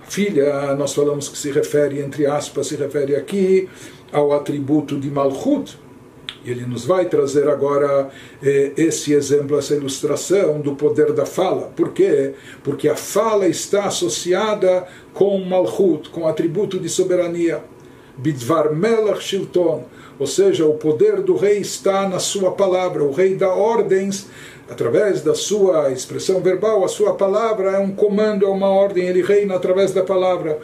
A filha, nós falamos que se refere, entre aspas, se refere aqui ao atributo de Malchut, e ele nos vai trazer agora eh, esse exemplo, essa ilustração do poder da fala. Por quê? Porque a fala está associada com Malchut, com o atributo de soberania. Bidvar Melach Shilton. Ou seja, o poder do rei está na sua palavra. O rei dá ordens através da sua expressão verbal. A sua palavra é um comando, é uma ordem. Ele reina através da palavra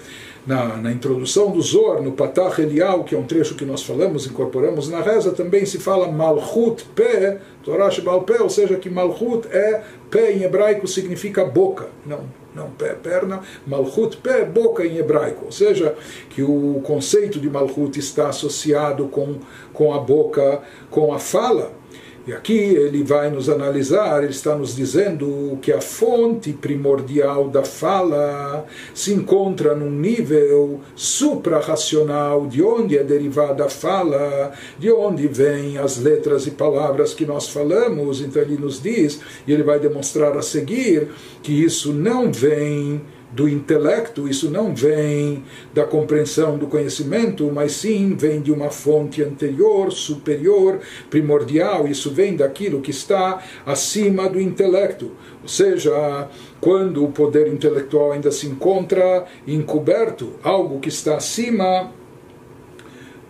na, na introdução do Zor, no Patach Elial, que é um trecho que nós falamos, incorporamos na reza, também se fala Malchut Pé, Torah Shebal Pé, ou seja, que Malchut é pé em hebraico significa boca, não, não pé, perna, Malchut pé, boca em hebraico, ou seja, que o conceito de Malchut está associado com, com a boca, com a fala, e aqui ele vai nos analisar, ele está nos dizendo que a fonte primordial da fala se encontra num nível suprarracional, de onde é derivada a fala, de onde vêm as letras e palavras que nós falamos. Então ele nos diz, e ele vai demonstrar a seguir, que isso não vem do intelecto, isso não vem da compreensão do conhecimento, mas sim vem de uma fonte anterior, superior, primordial, isso vem daquilo que está acima do intelecto. Ou seja, quando o poder intelectual ainda se encontra encoberto, algo que está acima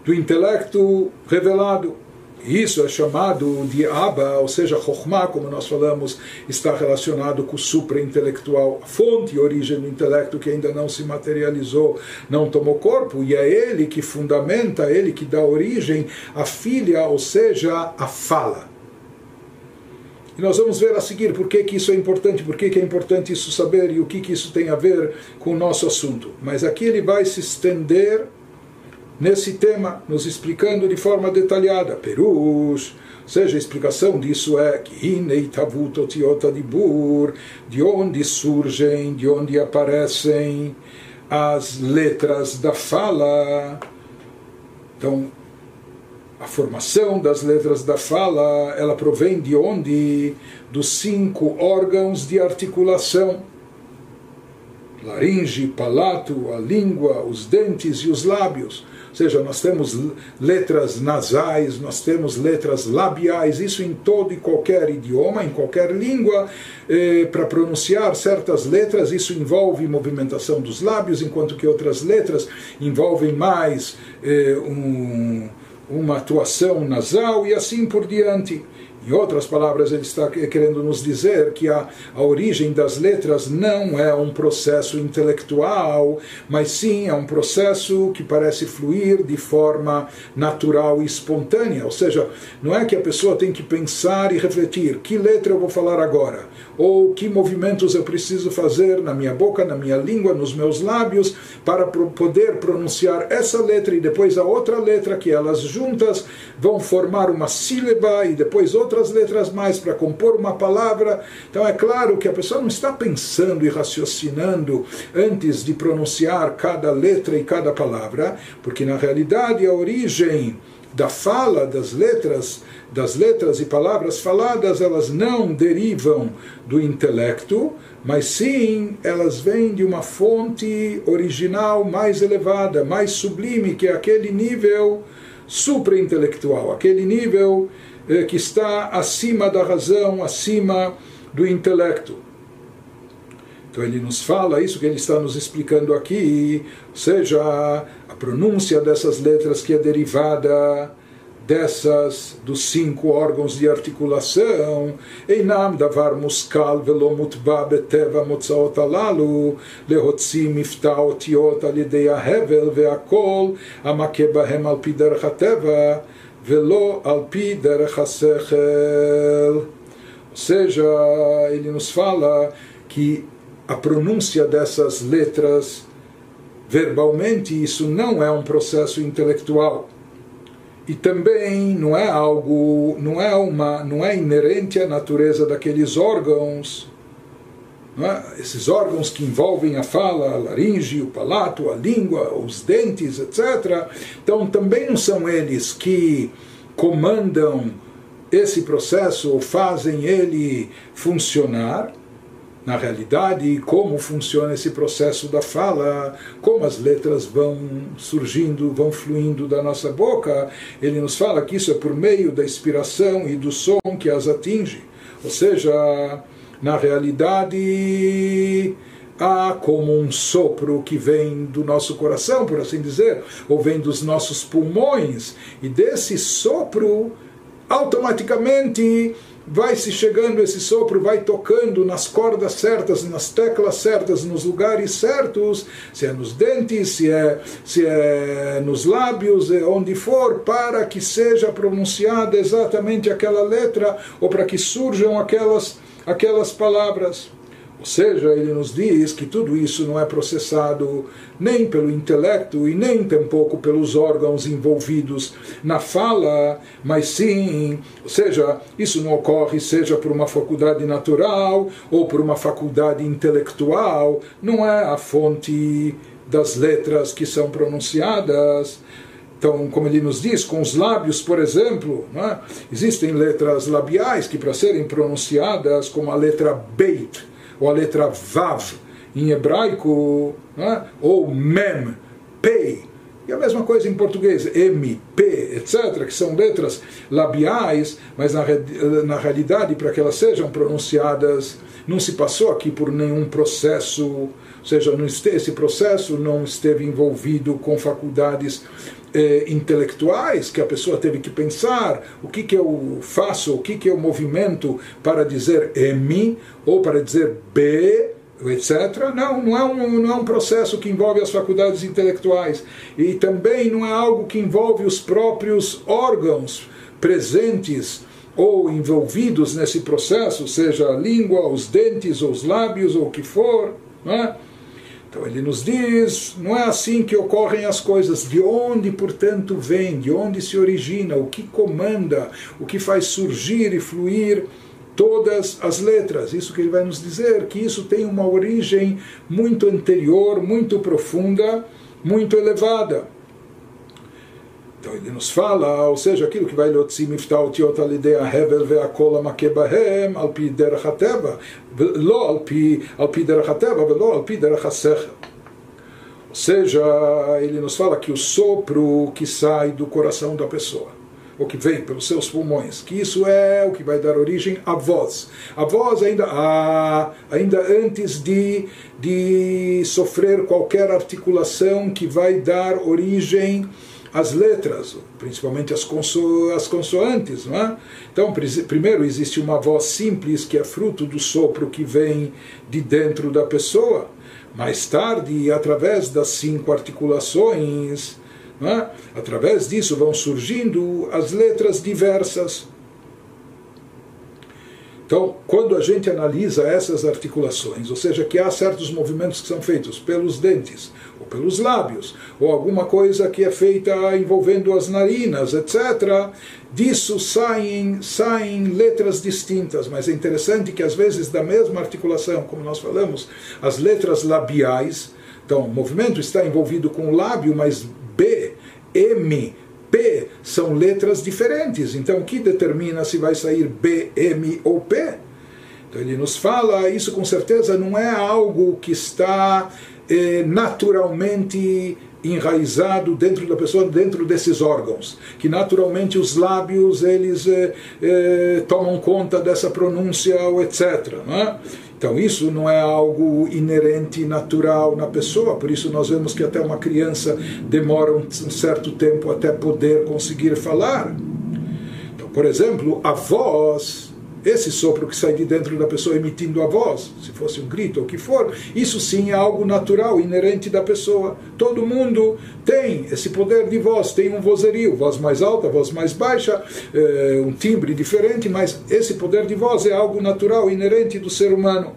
do intelecto revelado. Isso é chamado de Abba, ou seja, Chokhmah, como nós falamos, está relacionado com o supra-intelectual, a fonte e origem do intelecto que ainda não se materializou, não tomou corpo, e é ele que fundamenta, ele que dá origem à filha, ou seja, à fala. E nós vamos ver a seguir por que, que isso é importante, por que, que é importante isso saber e o que, que isso tem a ver com o nosso assunto. Mas aqui ele vai se estender nesse tema, nos explicando de forma detalhada. Perush, ou seja, a explicação disso é que de onde surgem, de onde aparecem as letras da fala. Então, a formação das letras da fala, ela provém de onde? Dos cinco órgãos de articulação laringe, palato, a língua, os dentes e os lábios. Ou seja, nós temos letras nasais, nós temos letras labiais, isso em todo e qualquer idioma, em qualquer língua, eh, para pronunciar certas letras, isso envolve movimentação dos lábios, enquanto que outras letras envolvem mais eh, um, uma atuação nasal e assim por diante. Em outras palavras, ele está querendo nos dizer que a, a origem das letras não é um processo intelectual, mas sim é um processo que parece fluir de forma natural e espontânea. Ou seja, não é que a pessoa tem que pensar e refletir que letra eu vou falar agora, ou que movimentos eu preciso fazer na minha boca, na minha língua, nos meus lábios, para poder pronunciar essa letra e depois a outra letra, que elas juntas vão formar uma sílaba e depois outra outras letras mais para compor uma palavra. Então é claro que a pessoa não está pensando e raciocinando antes de pronunciar cada letra e cada palavra, porque na realidade a origem da fala das letras, das letras e palavras faladas, elas não derivam do intelecto, mas sim elas vêm de uma fonte original mais elevada, mais sublime, que é aquele nível supra-intelectual, aquele nível é, que está acima da razão, acima do intelecto. Então ele nos fala isso que ele está nos explicando aqui, ou seja, a pronúncia dessas letras que é derivada dessas dos cinco órgãos de articulação, Einam davar muskal velo mutba beteva motzaot alalu, lehotzi mifta otiot alidei ahevel veakol, amake bahem al piderchateva, velo alpi derechasechel. Ou seja, ele nos fala que a pronúncia dessas letras verbalmente, isso não é um processo intelectual. E também não é algo, não é uma, não é inerente à natureza daqueles órgãos é? esses órgãos que envolvem a fala, a laringe, o palato, a língua, os dentes, etc. Então também não são eles que comandam esse processo ou fazem ele funcionar na realidade como funciona esse processo da fala, como as letras vão surgindo, vão fluindo da nossa boca. Ele nos fala que isso é por meio da inspiração e do som que as atinge. Ou seja, na realidade, há como um sopro que vem do nosso coração, por assim dizer, ou vem dos nossos pulmões, e desse sopro, automaticamente vai se chegando esse sopro, vai tocando nas cordas certas, nas teclas certas, nos lugares certos, se é nos dentes, se é, se é nos lábios, é onde for, para que seja pronunciada exatamente aquela letra ou para que surjam aquelas, aquelas palavras. Ou seja, ele nos diz que tudo isso não é processado nem pelo intelecto e nem tampouco pelos órgãos envolvidos na fala, mas sim, ou seja, isso não ocorre seja por uma faculdade natural ou por uma faculdade intelectual, não é a fonte das letras que são pronunciadas. Então, como ele nos diz, com os lábios, por exemplo, é? existem letras labiais que, para serem pronunciadas, como a letra Beit, ou a letra Vav em hebraico, é? ou Mem, Pei, e a mesma coisa em português, M, P, etc., que são letras labiais, mas na, na realidade, para que elas sejam pronunciadas, não se passou aqui por nenhum processo, ou seja, não este, esse processo não esteve envolvido com faculdades eh, intelectuais que a pessoa teve que pensar o que, que eu faço, o que, que eu movimento para dizer M ou para dizer B, etc. Não, não é, um, não é um processo que envolve as faculdades intelectuais e também não é algo que envolve os próprios órgãos presentes ou envolvidos nesse processo, seja a língua, os dentes, os lábios ou o que for. Não é? Então ele nos diz, não é assim que ocorrem as coisas, de onde, portanto, vem, de onde se origina, o que comanda, o que faz surgir e fluir todas as letras. Isso que ele vai nos dizer, que isso tem uma origem muito anterior, muito profunda, muito elevada. Então ele nos fala, ou seja, aquilo que vai lotzi miftal tiot alidea hevel ve veakol amakebahem alpi derech hateva, lo alpi, alpi derech hateva, velo alpi derech hasechel. Ou seja, ele nos fala que o sopro que sai do coração da pessoa, ou que vem pelos seus pulmões, que isso é o que vai dar origem à voz. A voz ainda, ah, ainda antes de, de sofrer qualquer articulação que vai dar origem as letras, principalmente as, conso as consoantes. Não é? Então, primeiro existe uma voz simples que é fruto do sopro que vem de dentro da pessoa. Mais tarde, através das cinco articulações, é? através disso vão surgindo as letras diversas. Então, quando a gente analisa essas articulações, ou seja, que há certos movimentos que são feitos pelos dentes, ou pelos lábios, ou alguma coisa que é feita envolvendo as narinas, etc., disso saem, saem letras distintas, mas é interessante que às vezes da mesma articulação, como nós falamos, as letras labiais, então o movimento está envolvido com o lábio, mas B, M, P são letras diferentes. Então, o que determina se vai sair B, M ou P? Então, ele nos fala, isso com certeza não é algo que está eh, naturalmente enraizado dentro da pessoa, dentro desses órgãos, que naturalmente os lábios eles eh, eh, tomam conta dessa pronúncia, etc. Não é? Então isso não é algo inerente, natural na pessoa, por isso nós vemos que até uma criança demora um certo tempo até poder conseguir falar. Então, por exemplo, a voz esse sopro que sai de dentro da pessoa emitindo a voz, se fosse um grito ou o que for, isso sim é algo natural, inerente da pessoa. Todo mundo tem esse poder de voz, tem um vozerio, voz mais alta, voz mais baixa, é, um timbre diferente, mas esse poder de voz é algo natural, inerente do ser humano.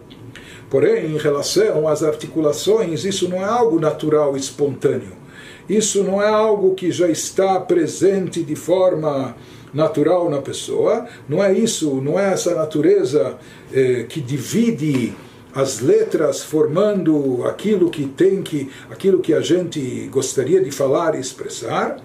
Porém, em relação às articulações, isso não é algo natural, espontâneo. Isso não é algo que já está presente de forma natural na pessoa, não é isso, não é essa natureza eh, que divide as letras formando aquilo que tem que, aquilo que a gente gostaria de falar e expressar.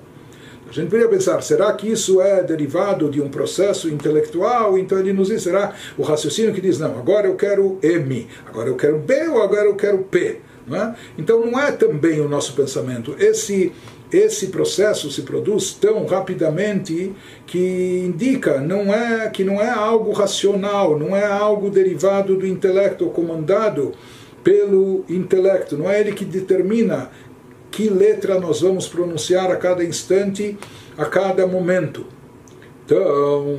A gente poderia pensar, será que isso é derivado de um processo intelectual? Então ele nos diz, será o raciocínio que diz, não, agora eu quero M, agora eu quero B ou agora eu quero P? Não é? Então não é também o nosso pensamento. Esse esse processo se produz tão rapidamente que indica não é que não é algo racional, não é algo derivado do intelecto comandado pelo intelecto, não é ele que determina que letra nós vamos pronunciar a cada instante, a cada momento. Então,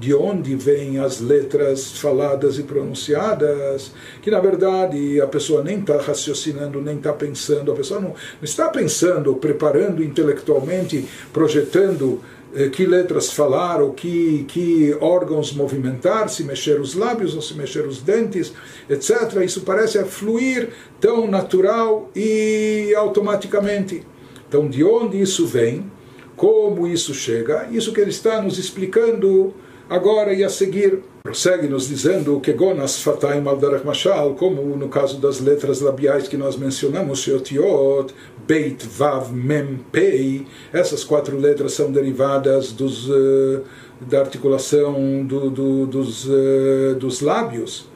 de onde vêm as letras faladas e pronunciadas? Que na verdade a pessoa nem está raciocinando, nem está pensando, a pessoa não, não está pensando, preparando intelectualmente, projetando eh, que letras falar, ou que, que órgãos movimentar, se mexer os lábios ou se mexer os dentes, etc. Isso parece fluir tão natural e automaticamente. Então, de onde isso vem? como isso chega, isso que ele está nos explicando agora e a seguir. Prossegue nos dizendo que Gonas Fataim al Mashal, como no caso das letras labiais que nós mencionamos, Sheotiot, Beit, Vav, Mem, Pei, essas quatro letras são derivadas dos, uh, da articulação do, do, dos, uh, dos lábios.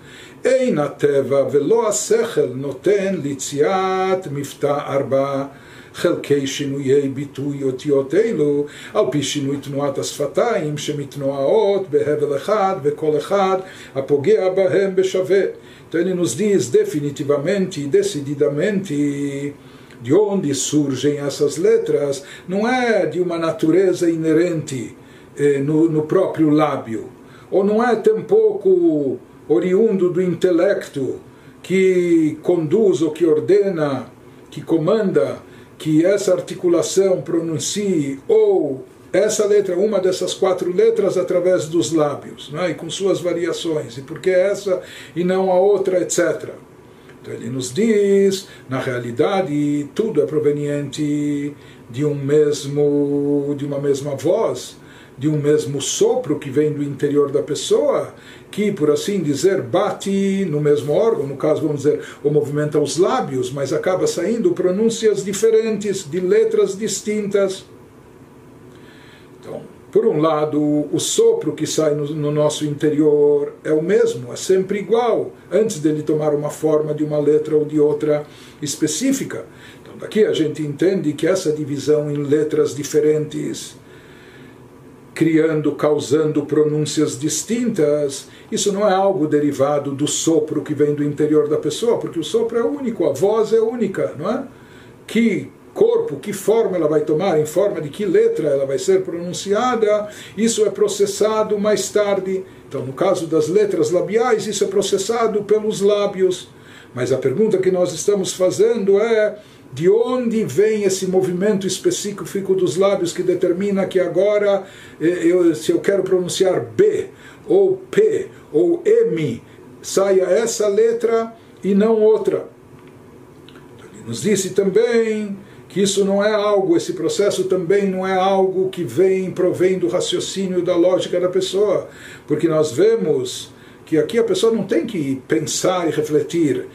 אין הטבע ולא השכל נותן ליציאת מבטא ארבע חלקי שינויי ביטוי אותיות אלו, על פי שינוי תנועת השפתיים שמתנועות בהבל אחד וכל אחד הפוגע בהם בשווה. Então ele nos diz definitivamente e decididamente de onde surgem essas letras, não é de uma natureza inerente eh, no, no próprio lábio, ou não é tampouco oriundo do intelecto que conduz ou que ordena, que comanda que essa articulação pronuncie ou essa letra, uma dessas quatro letras, através dos lábios, é? e com suas variações, e por que essa e não a outra, etc. Então ele nos diz, na realidade, tudo é proveniente de um mesmo, de uma mesma voz, de um mesmo sopro que vem do interior da pessoa, que, por assim dizer, bate no mesmo órgão, no caso, vamos dizer, ou movimenta os lábios, mas acaba saindo pronúncias diferentes, de letras distintas. Então, por um lado, o sopro que sai no, no, nosso interior é o mesmo, é sempre igual, antes dele tomar uma forma de uma letra ou de outra específica. Então, daqui a gente entende que essa divisão em letras diferentes criando, causando pronúncias distintas, isso não é algo derivado do sopro que vem do interior da pessoa, porque o sopro é único, a voz é única, não é? Que corpo, que forma ela vai tomar, em forma de que letra ela vai ser pronunciada, isso é processado mais tarde. Então, no caso das letras labiais, isso é processado pelos lábios. Mas a pergunta que nós estamos fazendo é de onde vem esse movimento específico dos lábios que determina que agora, eh, eu, se eu quero pronunciar B, ou P, ou M, saia essa letra e não outra? Ele nos disse também que isso não é algo, esse processo também não é algo que vem, provém do raciocínio da lógica da pessoa, porque nós vemos que aqui a pessoa não tem que pensar e refletir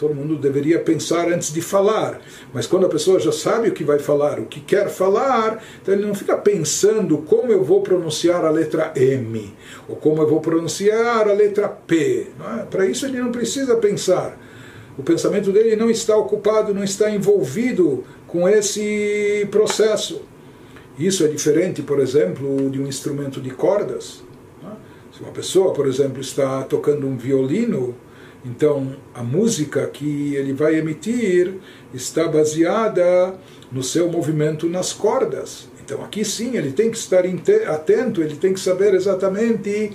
Todo mundo deveria pensar antes de falar. Mas quando a pessoa já sabe o que vai falar, o que quer falar, então ele não fica pensando como eu vou pronunciar a letra M, ou como eu vou pronunciar a letra P. É? Para isso ele não precisa pensar. O pensamento dele não está ocupado, não está envolvido com esse processo. Isso é diferente, por exemplo, de um instrumento de cordas. É? Se uma pessoa, por exemplo, está tocando um violino, então, a música que ele vai emitir está baseada no seu movimento nas cordas. Então, aqui sim, ele tem que estar atento, ele tem que saber exatamente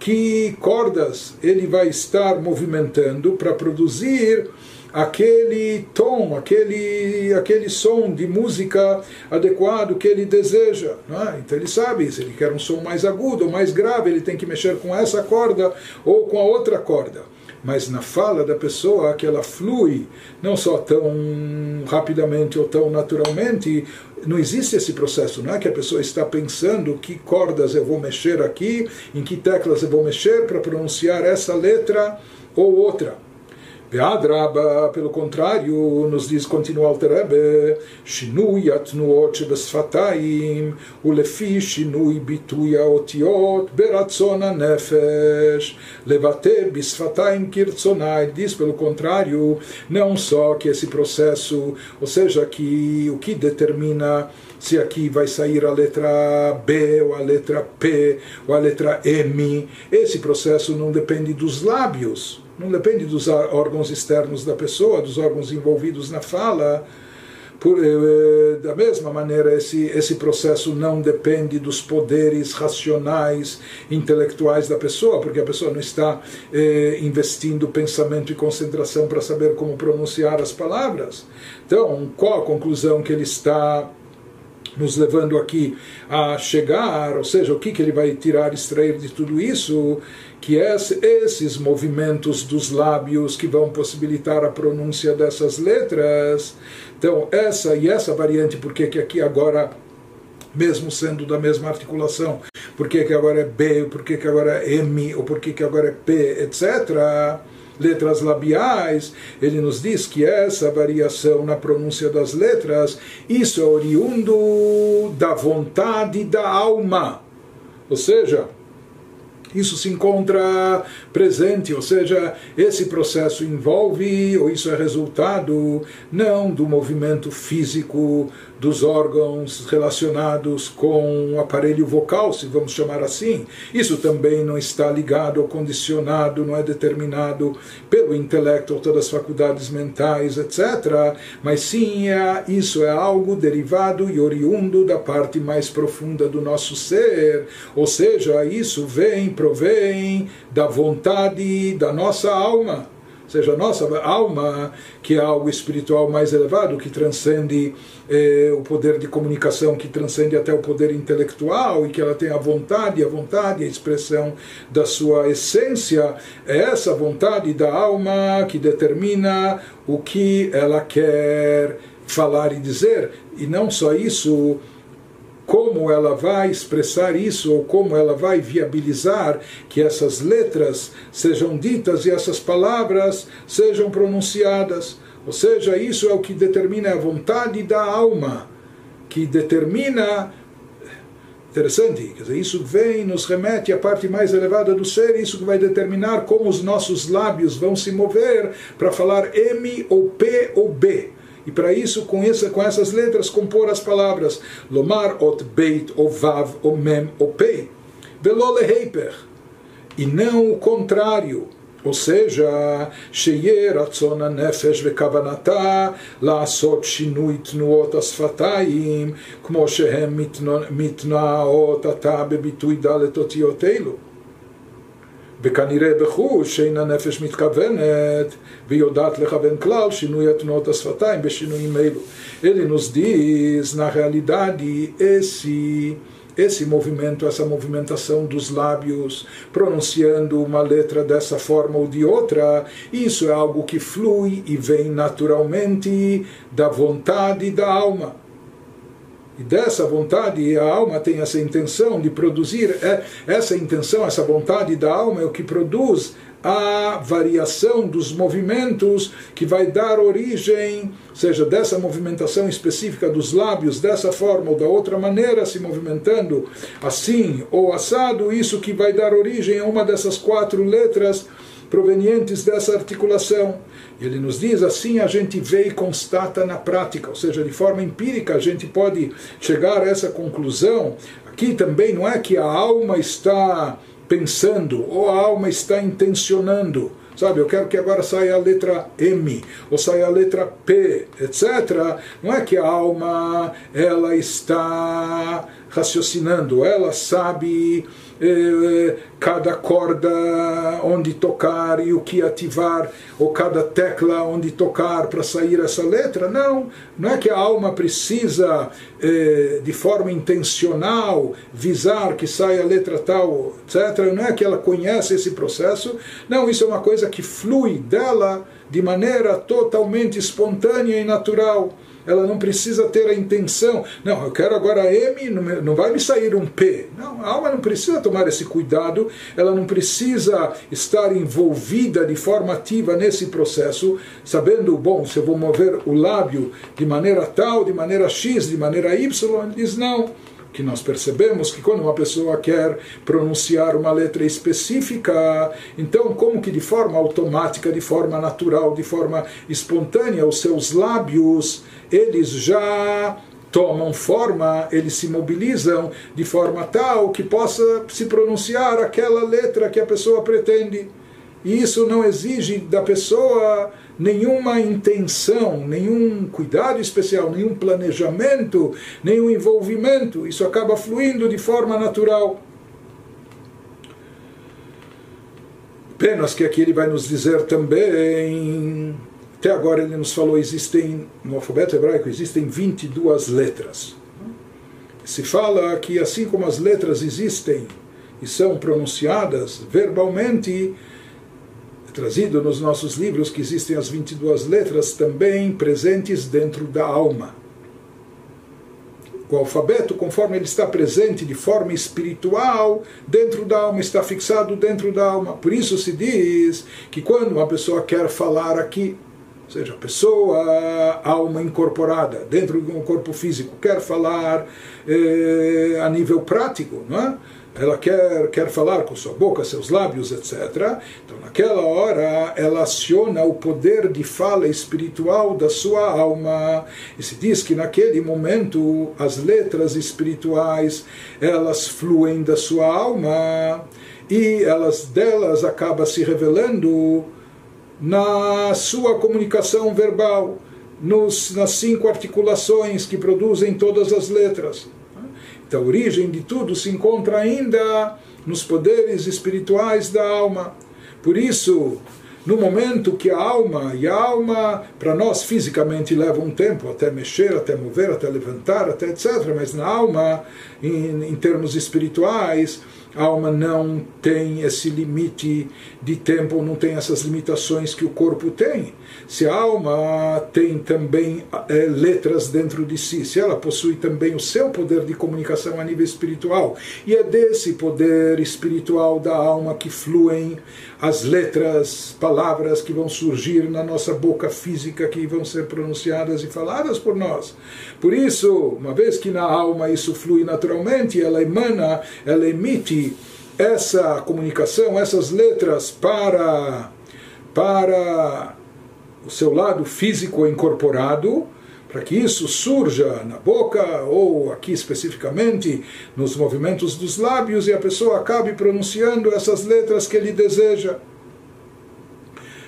que cordas ele vai estar movimentando para produzir aquele tom, aquele, aquele som de música adequado que ele deseja. É? Então ele sabe, se ele quer um som mais agudo ou mais grave, ele tem que mexer com essa corda ou com a outra corda mas na fala da pessoa que ela flui não só tão rapidamente ou tão naturalmente, não existe esse processo, não é que a pessoa está pensando que cordas eu vou mexer aqui, em que teclas eu vou mexer para pronunciar essa letra ou outra. Beadraba, pelo contrário, nos diz, continua o Rebbe, Shinui atnuot shebesfataim, ulefi shinui bitui haotiot, beratzon nefesh, levater bisfataim kirtzonai. Diz, pelo contrário, não só que esse processo, ou seja, que o que determina se aqui vai sair a letra B, ou a letra P, ou a letra M, esse processo não depende dos lábios não depende dos órgãos externos da pessoa, dos órgãos envolvidos na fala. Por, eh, da mesma maneira, esse, esse processo não depende dos poderes racionais, intelectuais da pessoa, porque a pessoa não está eh, investindo pensamento e concentração para saber como pronunciar as palavras. Então, qual a conclusão que ele está nos levando aqui a chegar, ou seja, o que, que ele vai tirar, extrair de tudo isso, que esses movimentos dos lábios que vão possibilitar a pronúncia dessas letras. Então, essa e essa variante, porque que aqui agora, mesmo sendo da mesma articulação, por que agora é B, por que agora é M, ou por que agora é P, etc., letras labiais, ele nos diz que essa variação na pronúncia das letras, isso é oriundo da vontade da alma. Ou seja, isso se encontra presente, ou seja, esse processo envolve, ou isso é resultado, não do movimento físico dos órgãos relacionados com o aparelho vocal, se vamos chamar assim. Isso também não está ligado ou condicionado, não é determinado pelo intelecto ou todas as faculdades mentais, etc. Mas sim, é, isso é algo derivado e oriundo da parte mais profunda do nosso ser, ou seja, isso vem, provém da vontade da nossa alma seja, a nossa alma, que é algo espiritual mais elevado, que transcende eh, o poder de comunicação, que transcende até o poder intelectual, e que ela tem a vontade, a vontade, a expressão da sua essência, é essa vontade da alma que determina o que ela quer falar e dizer, e não só isso como ela vai expressar isso ou como ela vai viabilizar que essas letras sejam ditas e essas palavras sejam pronunciadas. Ou seja, isso é o que determina a vontade da alma, que determina. Interessante, quer dizer, isso vem, nos remete à parte mais elevada do ser, isso que vai determinar como os nossos lábios vão se mover para falar M ou P ou B. E para isso, com, essa, com essas letras, compor as palavras Lomar, Ot, Beit, O, Vav, O, Mem, O, Pei. Velole Heiper. E não o contrário. ou seja, שיהיה רצון הנפש וכוונתה לעשות שינוי תנועות השפתיים כמו שהן מתנועות עתה בביטוי ד' אותיות אלו. וכנראה בחוש שאין הנפש מתכוונת ויודעת לכוון כלל שינוי התנועות השפתיים בשינויים אלו. Ele nos diz, na realidade, esse esse movimento, essa movimentação dos lábios, pronunciando uma letra dessa forma ou de outra, isso é algo que flui e vem naturalmente da vontade da alma. E dessa vontade, a alma tem essa intenção de produzir, é, essa intenção, essa vontade da alma é o que produz a variação dos movimentos que vai dar origem, seja dessa movimentação específica dos lábios, dessa forma ou da outra maneira, se movimentando assim ou assado, isso que vai dar origem a uma dessas quatro letras provenientes dessa articulação. Ele nos diz assim a gente vê e constata na prática, ou seja, de forma empírica a gente pode chegar a essa conclusão. Aqui também não é que a alma está pensando ou a alma está intencionando. Sabe, eu quero que agora saia a letra M, ou saia a letra P, etc. Não é que a alma ela está raciocinando, ela sabe cada corda onde tocar e o que ativar, ou cada tecla onde tocar para sair essa letra. Não, não é que a alma precisa, eh, de forma intencional, visar que saia a letra tal, etc. Não é que ela conhece esse processo. Não, isso é uma coisa que flui dela de maneira totalmente espontânea e natural. Ela não precisa ter a intenção, não, eu quero agora M, não vai me sair um P. Não, a alma não precisa tomar esse cuidado, ela não precisa estar envolvida de forma ativa nesse processo, sabendo, bom, se eu vou mover o lábio de maneira tal, de maneira X, de maneira Y, ele diz não que nós percebemos que quando uma pessoa quer pronunciar uma letra específica, então como que de forma automática, de forma natural, de forma espontânea, os seus lábios, eles já tomam forma, eles se mobilizam de forma tal que possa se pronunciar aquela letra que a pessoa pretende. E isso não exige da pessoa nenhuma intenção, nenhum cuidado especial, nenhum planejamento, nenhum envolvimento. Isso acaba fluindo de forma natural. Apenas que aqui ele vai nos dizer também, até agora ele nos falou, existem, no alfabeto hebraico, existem 22 letras. Se fala que assim como as letras existem e são pronunciadas verbalmente, trazido nos nossos livros que existem as 22 letras também presentes dentro da alma. O alfabeto, conforme ele está presente de forma espiritual dentro da alma, está fixado dentro da alma. Por isso se diz que quando uma pessoa quer falar aqui, ou seja, a pessoa, alma incorporada dentro de um corpo físico, quer falar eh, a nível prático, não é? Ela quer, quer falar com sua boca, seus lábios, etc. Então, naquela hora, ela aciona o poder de fala espiritual da sua alma. E se diz que naquele momento as letras espirituais elas fluem da sua alma e elas delas acaba se revelando na sua comunicação verbal, nos, nas cinco articulações que produzem todas as letras. Então, a origem de tudo se encontra ainda nos poderes espirituais da alma. Por isso, no momento que a alma, e a alma para nós fisicamente leva um tempo até mexer, até mover, até levantar, até etc., mas na alma, em, em termos espirituais, a alma não tem esse limite de tempo, não tem essas limitações que o corpo tem. Se a alma tem também é, letras dentro de si, se ela possui também o seu poder de comunicação a nível espiritual, e é desse poder espiritual da alma que fluem as letras, palavras que vão surgir na nossa boca física, que vão ser pronunciadas e faladas por nós. Por isso, uma vez que na alma isso flui naturalmente, ela emana, ela emite essa comunicação, essas letras para, para o seu lado físico incorporado, para que isso surja na boca ou aqui especificamente nos movimentos dos lábios e a pessoa acabe pronunciando essas letras que ele deseja.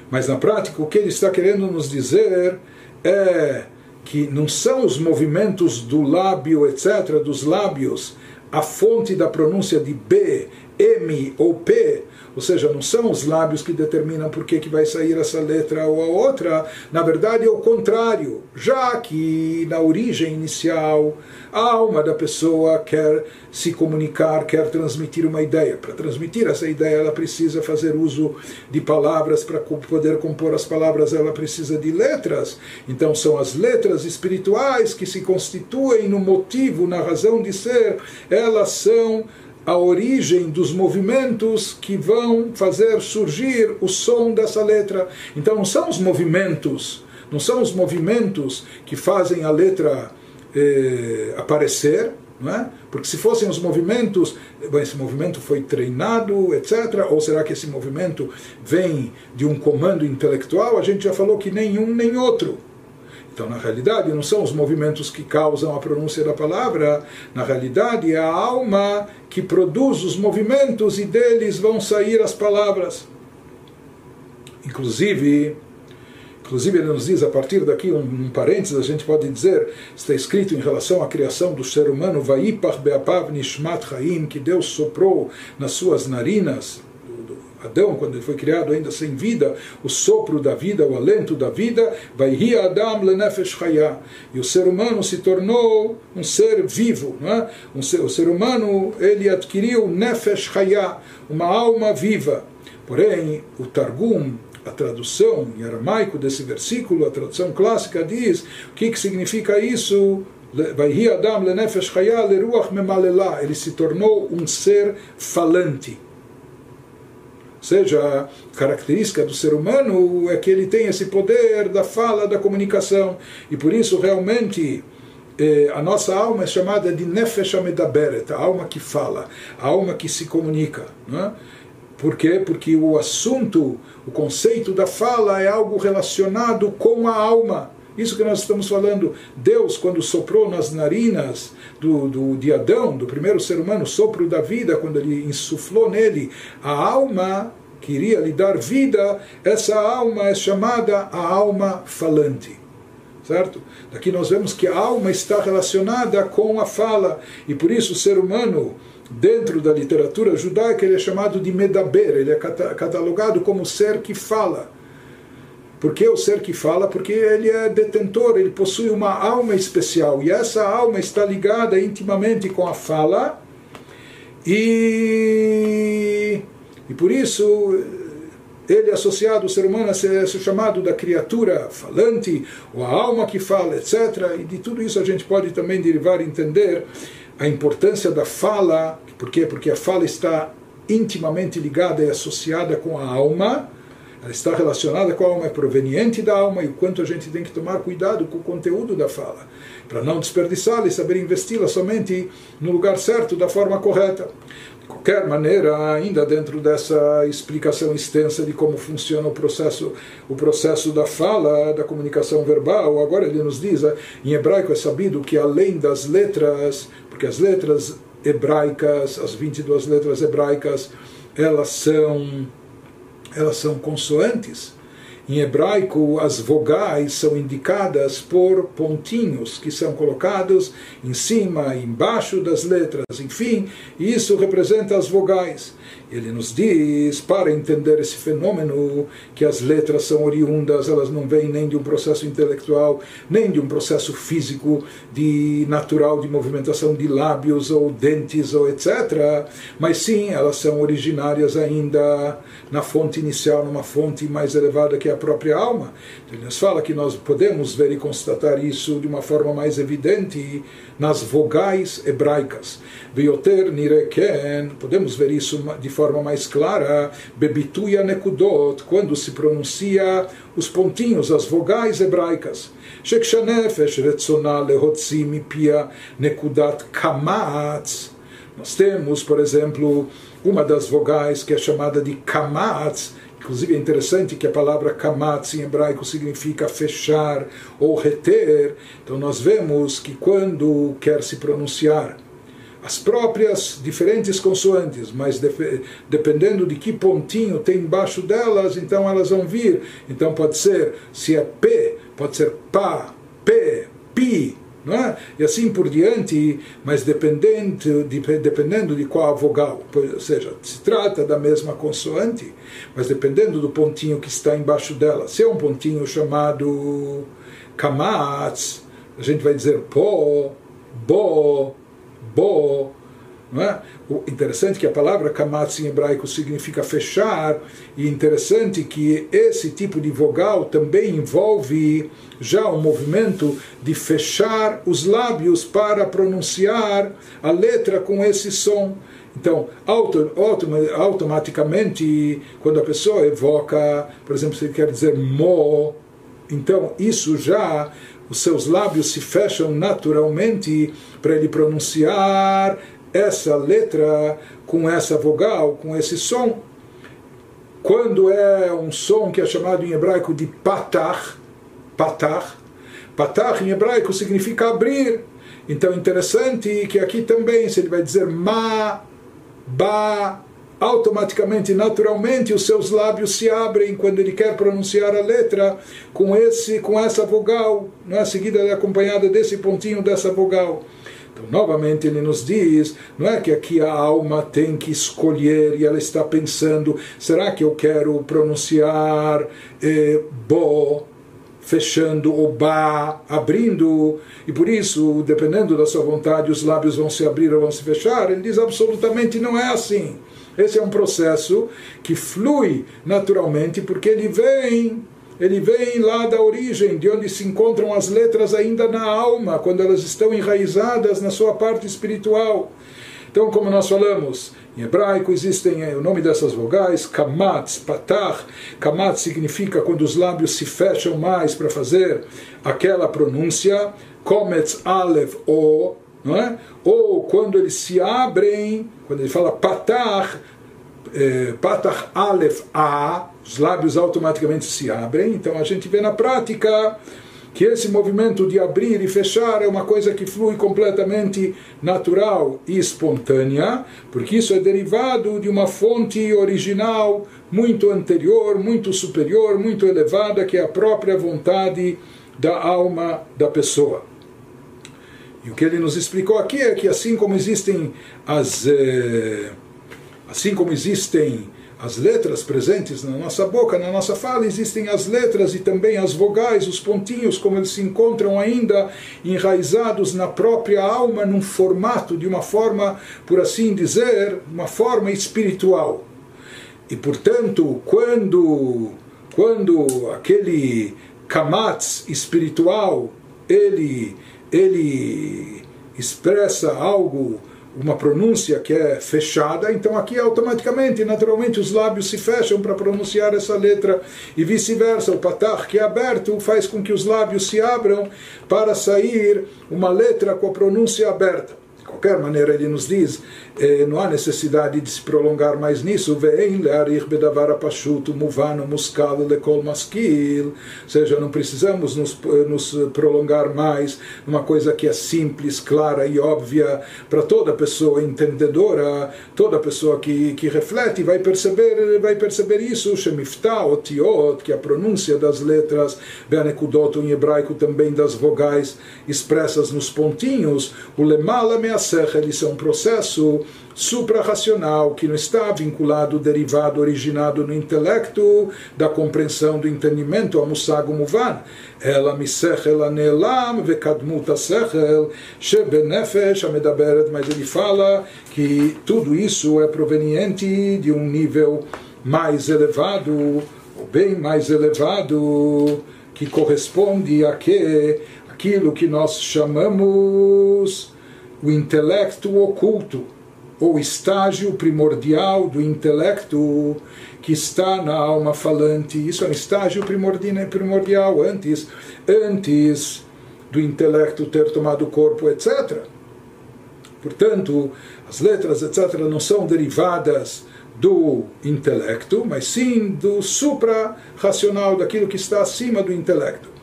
Mas na prática, o que ele está querendo nos dizer é que não são os movimentos do lábio, etc., dos lábios, a fonte da pronúncia de B, M ou P, ou seja, não são os lábios que determinam por que, que vai sair essa letra ou a outra, na verdade é o contrário, já que na origem inicial a alma da pessoa quer se comunicar, quer transmitir uma ideia. Para transmitir essa ideia, ela precisa fazer uso de palavras, para poder compor as palavras, ela precisa de letras. Então, são as letras espirituais que se constituem no motivo, na razão de ser, elas são a origem dos movimentos que vão fazer surgir o som dessa letra. Então não são os movimentos, não são os movimentos que fazem a letra eh, aparecer, é? Porque se fossem os movimentos, esse movimento foi treinado, etc. Ou será que esse movimento vem de um comando intelectual? A gente já falou que nenhum nem outro. Então, na realidade, não são os movimentos que causam a pronúncia da palavra, na realidade, é a alma que produz os movimentos e deles vão sair as palavras. Inclusive, inclusive ele nos diz, a partir daqui, um, um parênteses, a gente pode dizer, está escrito em relação à criação do ser humano, Vaipach Beapav Nishmat Chaim, que Deus soprou nas suas narinas, Adão, quando ele foi criado ainda sem vida, o sopro da vida, o alento da vida, vai rir Adam lenefesh chaya. E o ser humano se tornou um ser vivo. Não é? um ser, o ser humano ele adquiriu nefesh chaya, uma alma viva. Porém, o Targum, a tradução em aramaico desse versículo, a tradução clássica diz o que, que significa isso? Ele se tornou um ser falante. Seja, característica do ser humano é que ele tem esse poder da fala, da comunicação, e por isso realmente eh, a nossa alma é chamada de Nefesh Amedaberet, a alma que fala, a alma que se comunica. Não é? Por quê? Porque o assunto, o conceito da fala é algo relacionado com a alma. Isso que nós estamos falando. Deus, quando soprou nas narinas do, do, de Adão, do primeiro ser humano, sopro da vida, quando ele insuflou nele a alma que iria lhe dar vida, essa alma é chamada a alma falante. Certo? Daqui nós vemos que a alma está relacionada com a fala, e por isso o ser humano dentro da literatura judaica ele é chamado de medaber, ele é catalogado como ser que fala. Por que o ser que fala? Porque ele é detentor, ele possui uma alma especial e essa alma está ligada intimamente com a fala e, e por isso ele é associado, o ser humano, a ser chamado da criatura falante, ou a alma que fala, etc. E de tudo isso a gente pode também derivar e entender a importância da fala, por quê? Porque a fala está intimamente ligada e associada com a alma, ela está relacionada com a alma, é proveniente da alma e o quanto a gente tem que tomar cuidado com o conteúdo da fala, para não desperdiçá-la e saber investi-la somente no lugar certo, da forma correta. De qualquer maneira, ainda dentro dessa explicação extensa de como funciona o processo, o processo da fala, da comunicação verbal, agora ele nos diz, em hebraico é sabido que além das letras, porque as letras hebraicas, as 22 letras hebraicas, elas são elas são consoantes. Em hebraico, as vogais são indicadas por pontinhos que são colocados em cima embaixo das letras. Enfim, isso representa as vogais. Ele nos diz, para entender esse fenômeno, que as letras são oriundas, elas não vêm nem de um processo intelectual, nem de um processo físico, de natural de movimentação de lábios ou dentes ou etc. Mas sim, elas são originárias ainda na fonte inicial, numa fonte mais elevada que é a própria alma. Então, ele nos fala que nós podemos ver e constatar isso de uma forma mais evidente nas vogais hebraicas. Veioter nireken, podemos ver isso de forma mais clara, bebituya nekudot, quando se pronuncia os pontinhos, as vogais hebraicas. Shekshanefesh retzona lehotzi nekudat kamatz. Nós temos, por exemplo, uma das vogais que é chamada de kamatz, Inclusive é interessante que a palavra kamatz em hebraico significa fechar ou reter. Então nós vemos que quando quer se pronunciar as próprias diferentes consoantes, mas dependendo de que pontinho tem embaixo delas, então elas vão vir. Então pode ser, se é P, pode ser pá, P, pi, é? e assim por diante, mas dependendo de, dependendo de qual vogal, ou seja, se trata da mesma consoante, mas dependendo do pontinho que está embaixo dela, se é um pontinho chamado kamatz, a gente vai dizer po, bo, bo, não é? O interessante é que a palavra kamatz em hebraico significa fechar, e interessante que esse tipo de vogal também envolve já o movimento de fechar os lábios para pronunciar a letra com esse som. Então, auto, automaticamente, quando a pessoa evoca, por exemplo, se ele quer dizer mo, então isso já, os seus lábios se fecham naturalmente para ele pronunciar essa letra com essa vogal, com esse som. Quando é um som que é chamado em hebraico de patar, patar, patar em hebraico significa abrir. Então interessante que aqui também, se ele vai dizer ma, ba, automaticamente, naturalmente, os seus lábios se abrem quando ele quer pronunciar a letra com esse, com essa vogal, não é? seguida é acompanhada desse pontinho dessa vogal. Então, novamente, ele nos diz: não é que aqui a alma tem que escolher e ela está pensando, será que eu quero pronunciar eh, bo, fechando, o ba abrindo, e por isso, dependendo da sua vontade, os lábios vão se abrir ou vão se fechar. Ele diz absolutamente não é assim. Esse é um processo que flui naturalmente porque ele vem ele vem lá da origem, de onde se encontram as letras ainda na alma, quando elas estão enraizadas na sua parte espiritual. Então, como nós falamos, em hebraico existem eh, o nome dessas vogais, kamatz, patar. Kamatz significa quando os lábios se fecham mais para fazer aquela pronúncia. Kometz, alef, o, não é? Ou quando eles se abrem, quando ele fala patar, eh, patar, alef, a, os lábios automaticamente se abrem. Então a gente vê na prática que esse movimento de abrir e fechar é uma coisa que flui completamente natural e espontânea, porque isso é derivado de uma fonte original muito anterior, muito superior, muito elevada, que é a própria vontade da alma da pessoa. E o que ele nos explicou aqui é que assim como existem as eh, assim como existem as letras presentes na nossa boca, na nossa fala, existem as letras e também as vogais, os pontinhos, como eles se encontram ainda enraizados na própria alma, num formato, de uma forma, por assim dizer, uma forma espiritual. E portanto, quando, quando aquele kamatz espiritual ele, ele expressa algo uma pronúncia que é fechada, então aqui automaticamente, naturalmente, os lábios se fecham para pronunciar essa letra e vice-versa. O patar que é aberto faz com que os lábios se abram para sair uma letra com a pronúncia aberta qualquer maneira, ele nos diz, eh, não há necessidade de se prolongar mais nisso. Ou seja, não precisamos nos, nos prolongar mais numa coisa que é simples, clara e óbvia para toda pessoa entendedora, toda pessoa que, que reflete vai perceber, vai perceber isso. Shemiftah, otiot, que é a pronúncia das letras, Beanekudot em hebraico também das vogais expressas nos pontinhos, o lemala me Sechel, isso é um processo suprarracional que não está vinculado, derivado, originado no intelecto, da compreensão do entendimento, a muvan. Ela misechel anelam vekadmut sechel shebenefesh amedaberet, mas ele fala que tudo isso é proveniente de um nível mais elevado, ou bem mais elevado, que corresponde a que aquilo que nós chamamos o intelecto oculto, ou estágio primordial do intelecto que está na alma falante. Isso é um estágio primordial antes, antes do intelecto ter tomado corpo, etc. Portanto, as letras, etc., não são derivadas do intelecto, mas sim do supra-racional, daquilo que está acima do intelecto.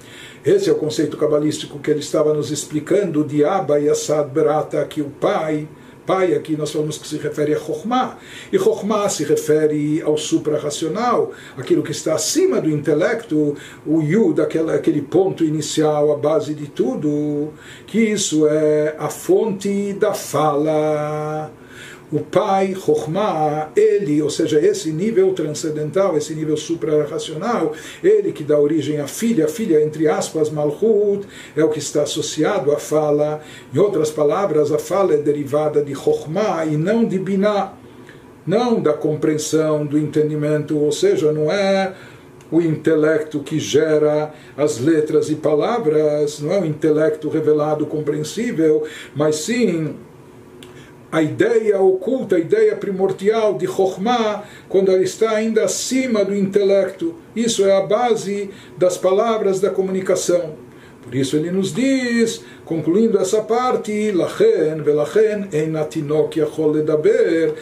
Esse é o conceito cabalístico que ele estava nos explicando de Abba e Assad Berata, que o pai, pai aqui nós falamos que se refere a Chokhmah, e Chokhmah se refere ao suprarracional, aquilo que está acima do intelecto, o Yud, aquele, aquele ponto inicial, a base de tudo, que isso é a fonte da fala o pai, Chokhmah, ele, ou seja, esse nível transcendental, esse nível suprarracional, ele que dá origem à filha, a filha, entre aspas, Malchut, é o que está associado à fala. Em outras palavras, a fala é derivada de Chokhmah e não de Binah, não da compreensão, do entendimento, ou seja, não é o intelecto que gera as letras e palavras, não é o intelecto revelado, compreensível, mas sim a ideia oculta, a ideia primordial de Chokhmah, quando ela está ainda acima do intelecto. Isso é a base das palavras da comunicação. Por isso ele nos diz, concluindo essa parte, Lachen velachen ein atinok yachol ledaber,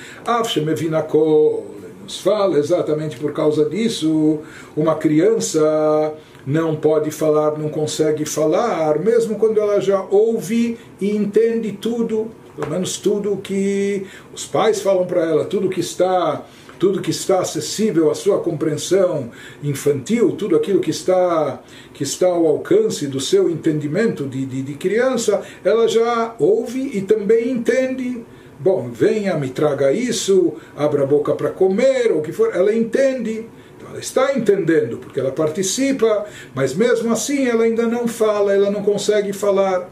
shemevinakol. Nos fala exatamente por causa disso, uma criança não pode falar, não consegue falar, mesmo quando ela já ouve e entende tudo pelo menos tudo que os pais falam para ela, tudo que está tudo que está acessível à sua compreensão infantil, tudo aquilo que está que está ao alcance do seu entendimento de, de, de criança, ela já ouve e também entende. Bom, venha, me traga isso, abra a boca para comer, ou o que for, ela entende. Então, ela está entendendo, porque ela participa, mas mesmo assim ela ainda não fala, ela não consegue falar.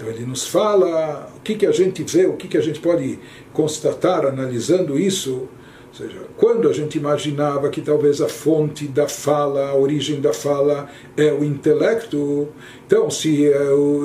Então ele nos fala o que, que a gente vê, o que, que a gente pode constatar analisando isso. Ou seja, quando a gente imaginava que talvez a fonte da fala, a origem da fala é o intelecto, então se é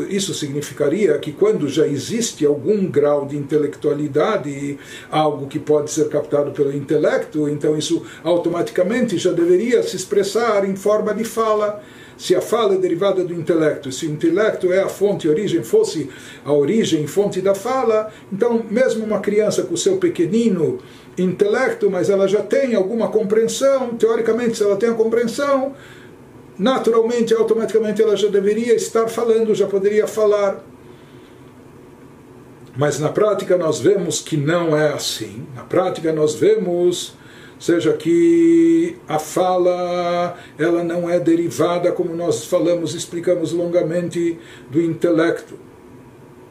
isso significaria que quando já existe algum grau de intelectualidade, algo que pode ser captado pelo intelecto, então isso automaticamente já deveria se expressar em forma de fala se a fala é derivada do intelecto, se o intelecto é a fonte, a origem, fosse a origem, fonte da fala, então mesmo uma criança com o seu pequenino intelecto, mas ela já tem alguma compreensão, teoricamente se ela tem a compreensão, naturalmente, automaticamente ela já deveria estar falando, já poderia falar. Mas na prática nós vemos que não é assim. Na prática nós vemos seja que a fala ela não é derivada como nós falamos explicamos longamente do intelecto.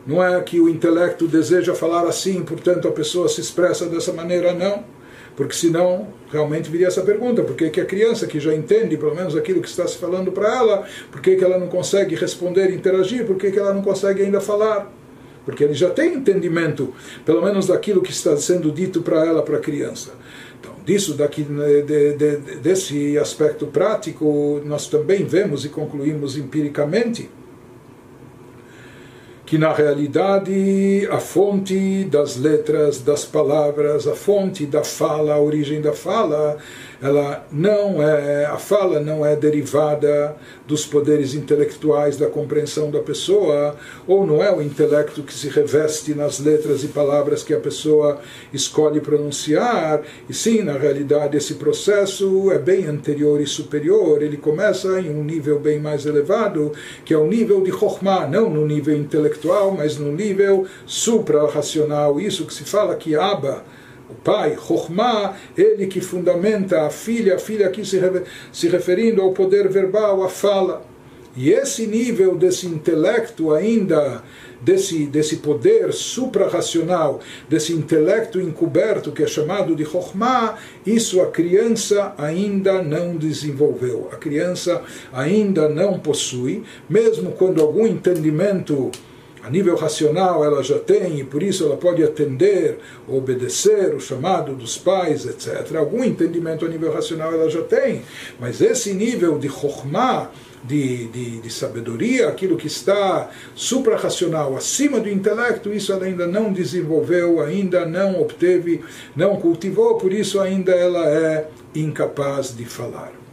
Não é que o intelecto deseja falar assim portanto a pessoa se expressa dessa maneira não. Porque senão realmente viria essa pergunta por que, que a criança que já entende pelo menos aquilo que está se falando para ela por que, que ela não consegue responder interagir por que, que ela não consegue ainda falar? Porque ele já tem entendimento pelo menos daquilo que está sendo dito para ela para a criança disso daqui né, de, de, desse aspecto prático nós também vemos e concluímos empiricamente que na realidade a fonte das letras, das palavras, a fonte da fala, a origem da fala ela não é a fala não é derivada dos poderes intelectuais da compreensão da pessoa ou não é o intelecto que se reveste nas letras e palavras que a pessoa escolhe pronunciar e sim na realidade esse processo é bem anterior e superior. Ele começa em um nível bem mais elevado que é o nível de Chokhmah não no nível intelectual mas no nível supra-racional. Isso que se fala que Abba o pai, Chokhmah, ele que fundamenta a filha, a filha aqui se, se referindo ao poder verbal, à fala. E esse nível desse intelecto ainda, desse, desse poder suprarracional, desse intelecto encoberto que é chamado de Chokhmah, isso a criança ainda não desenvolveu. A criança ainda não possui, mesmo quando algum entendimento a nível racional ela já tem e por isso ela pode atender, obedecer o chamado dos pais, etc. Algum entendimento a nível racional ela já tem, mas esse nível de chokhmah, de, de, de, sabedoria, aquilo que está suprarracional, acima do intelecto, isso ela ainda não desenvolveu, ainda não obteve, não cultivou, por isso ainda ela é incapaz de falar.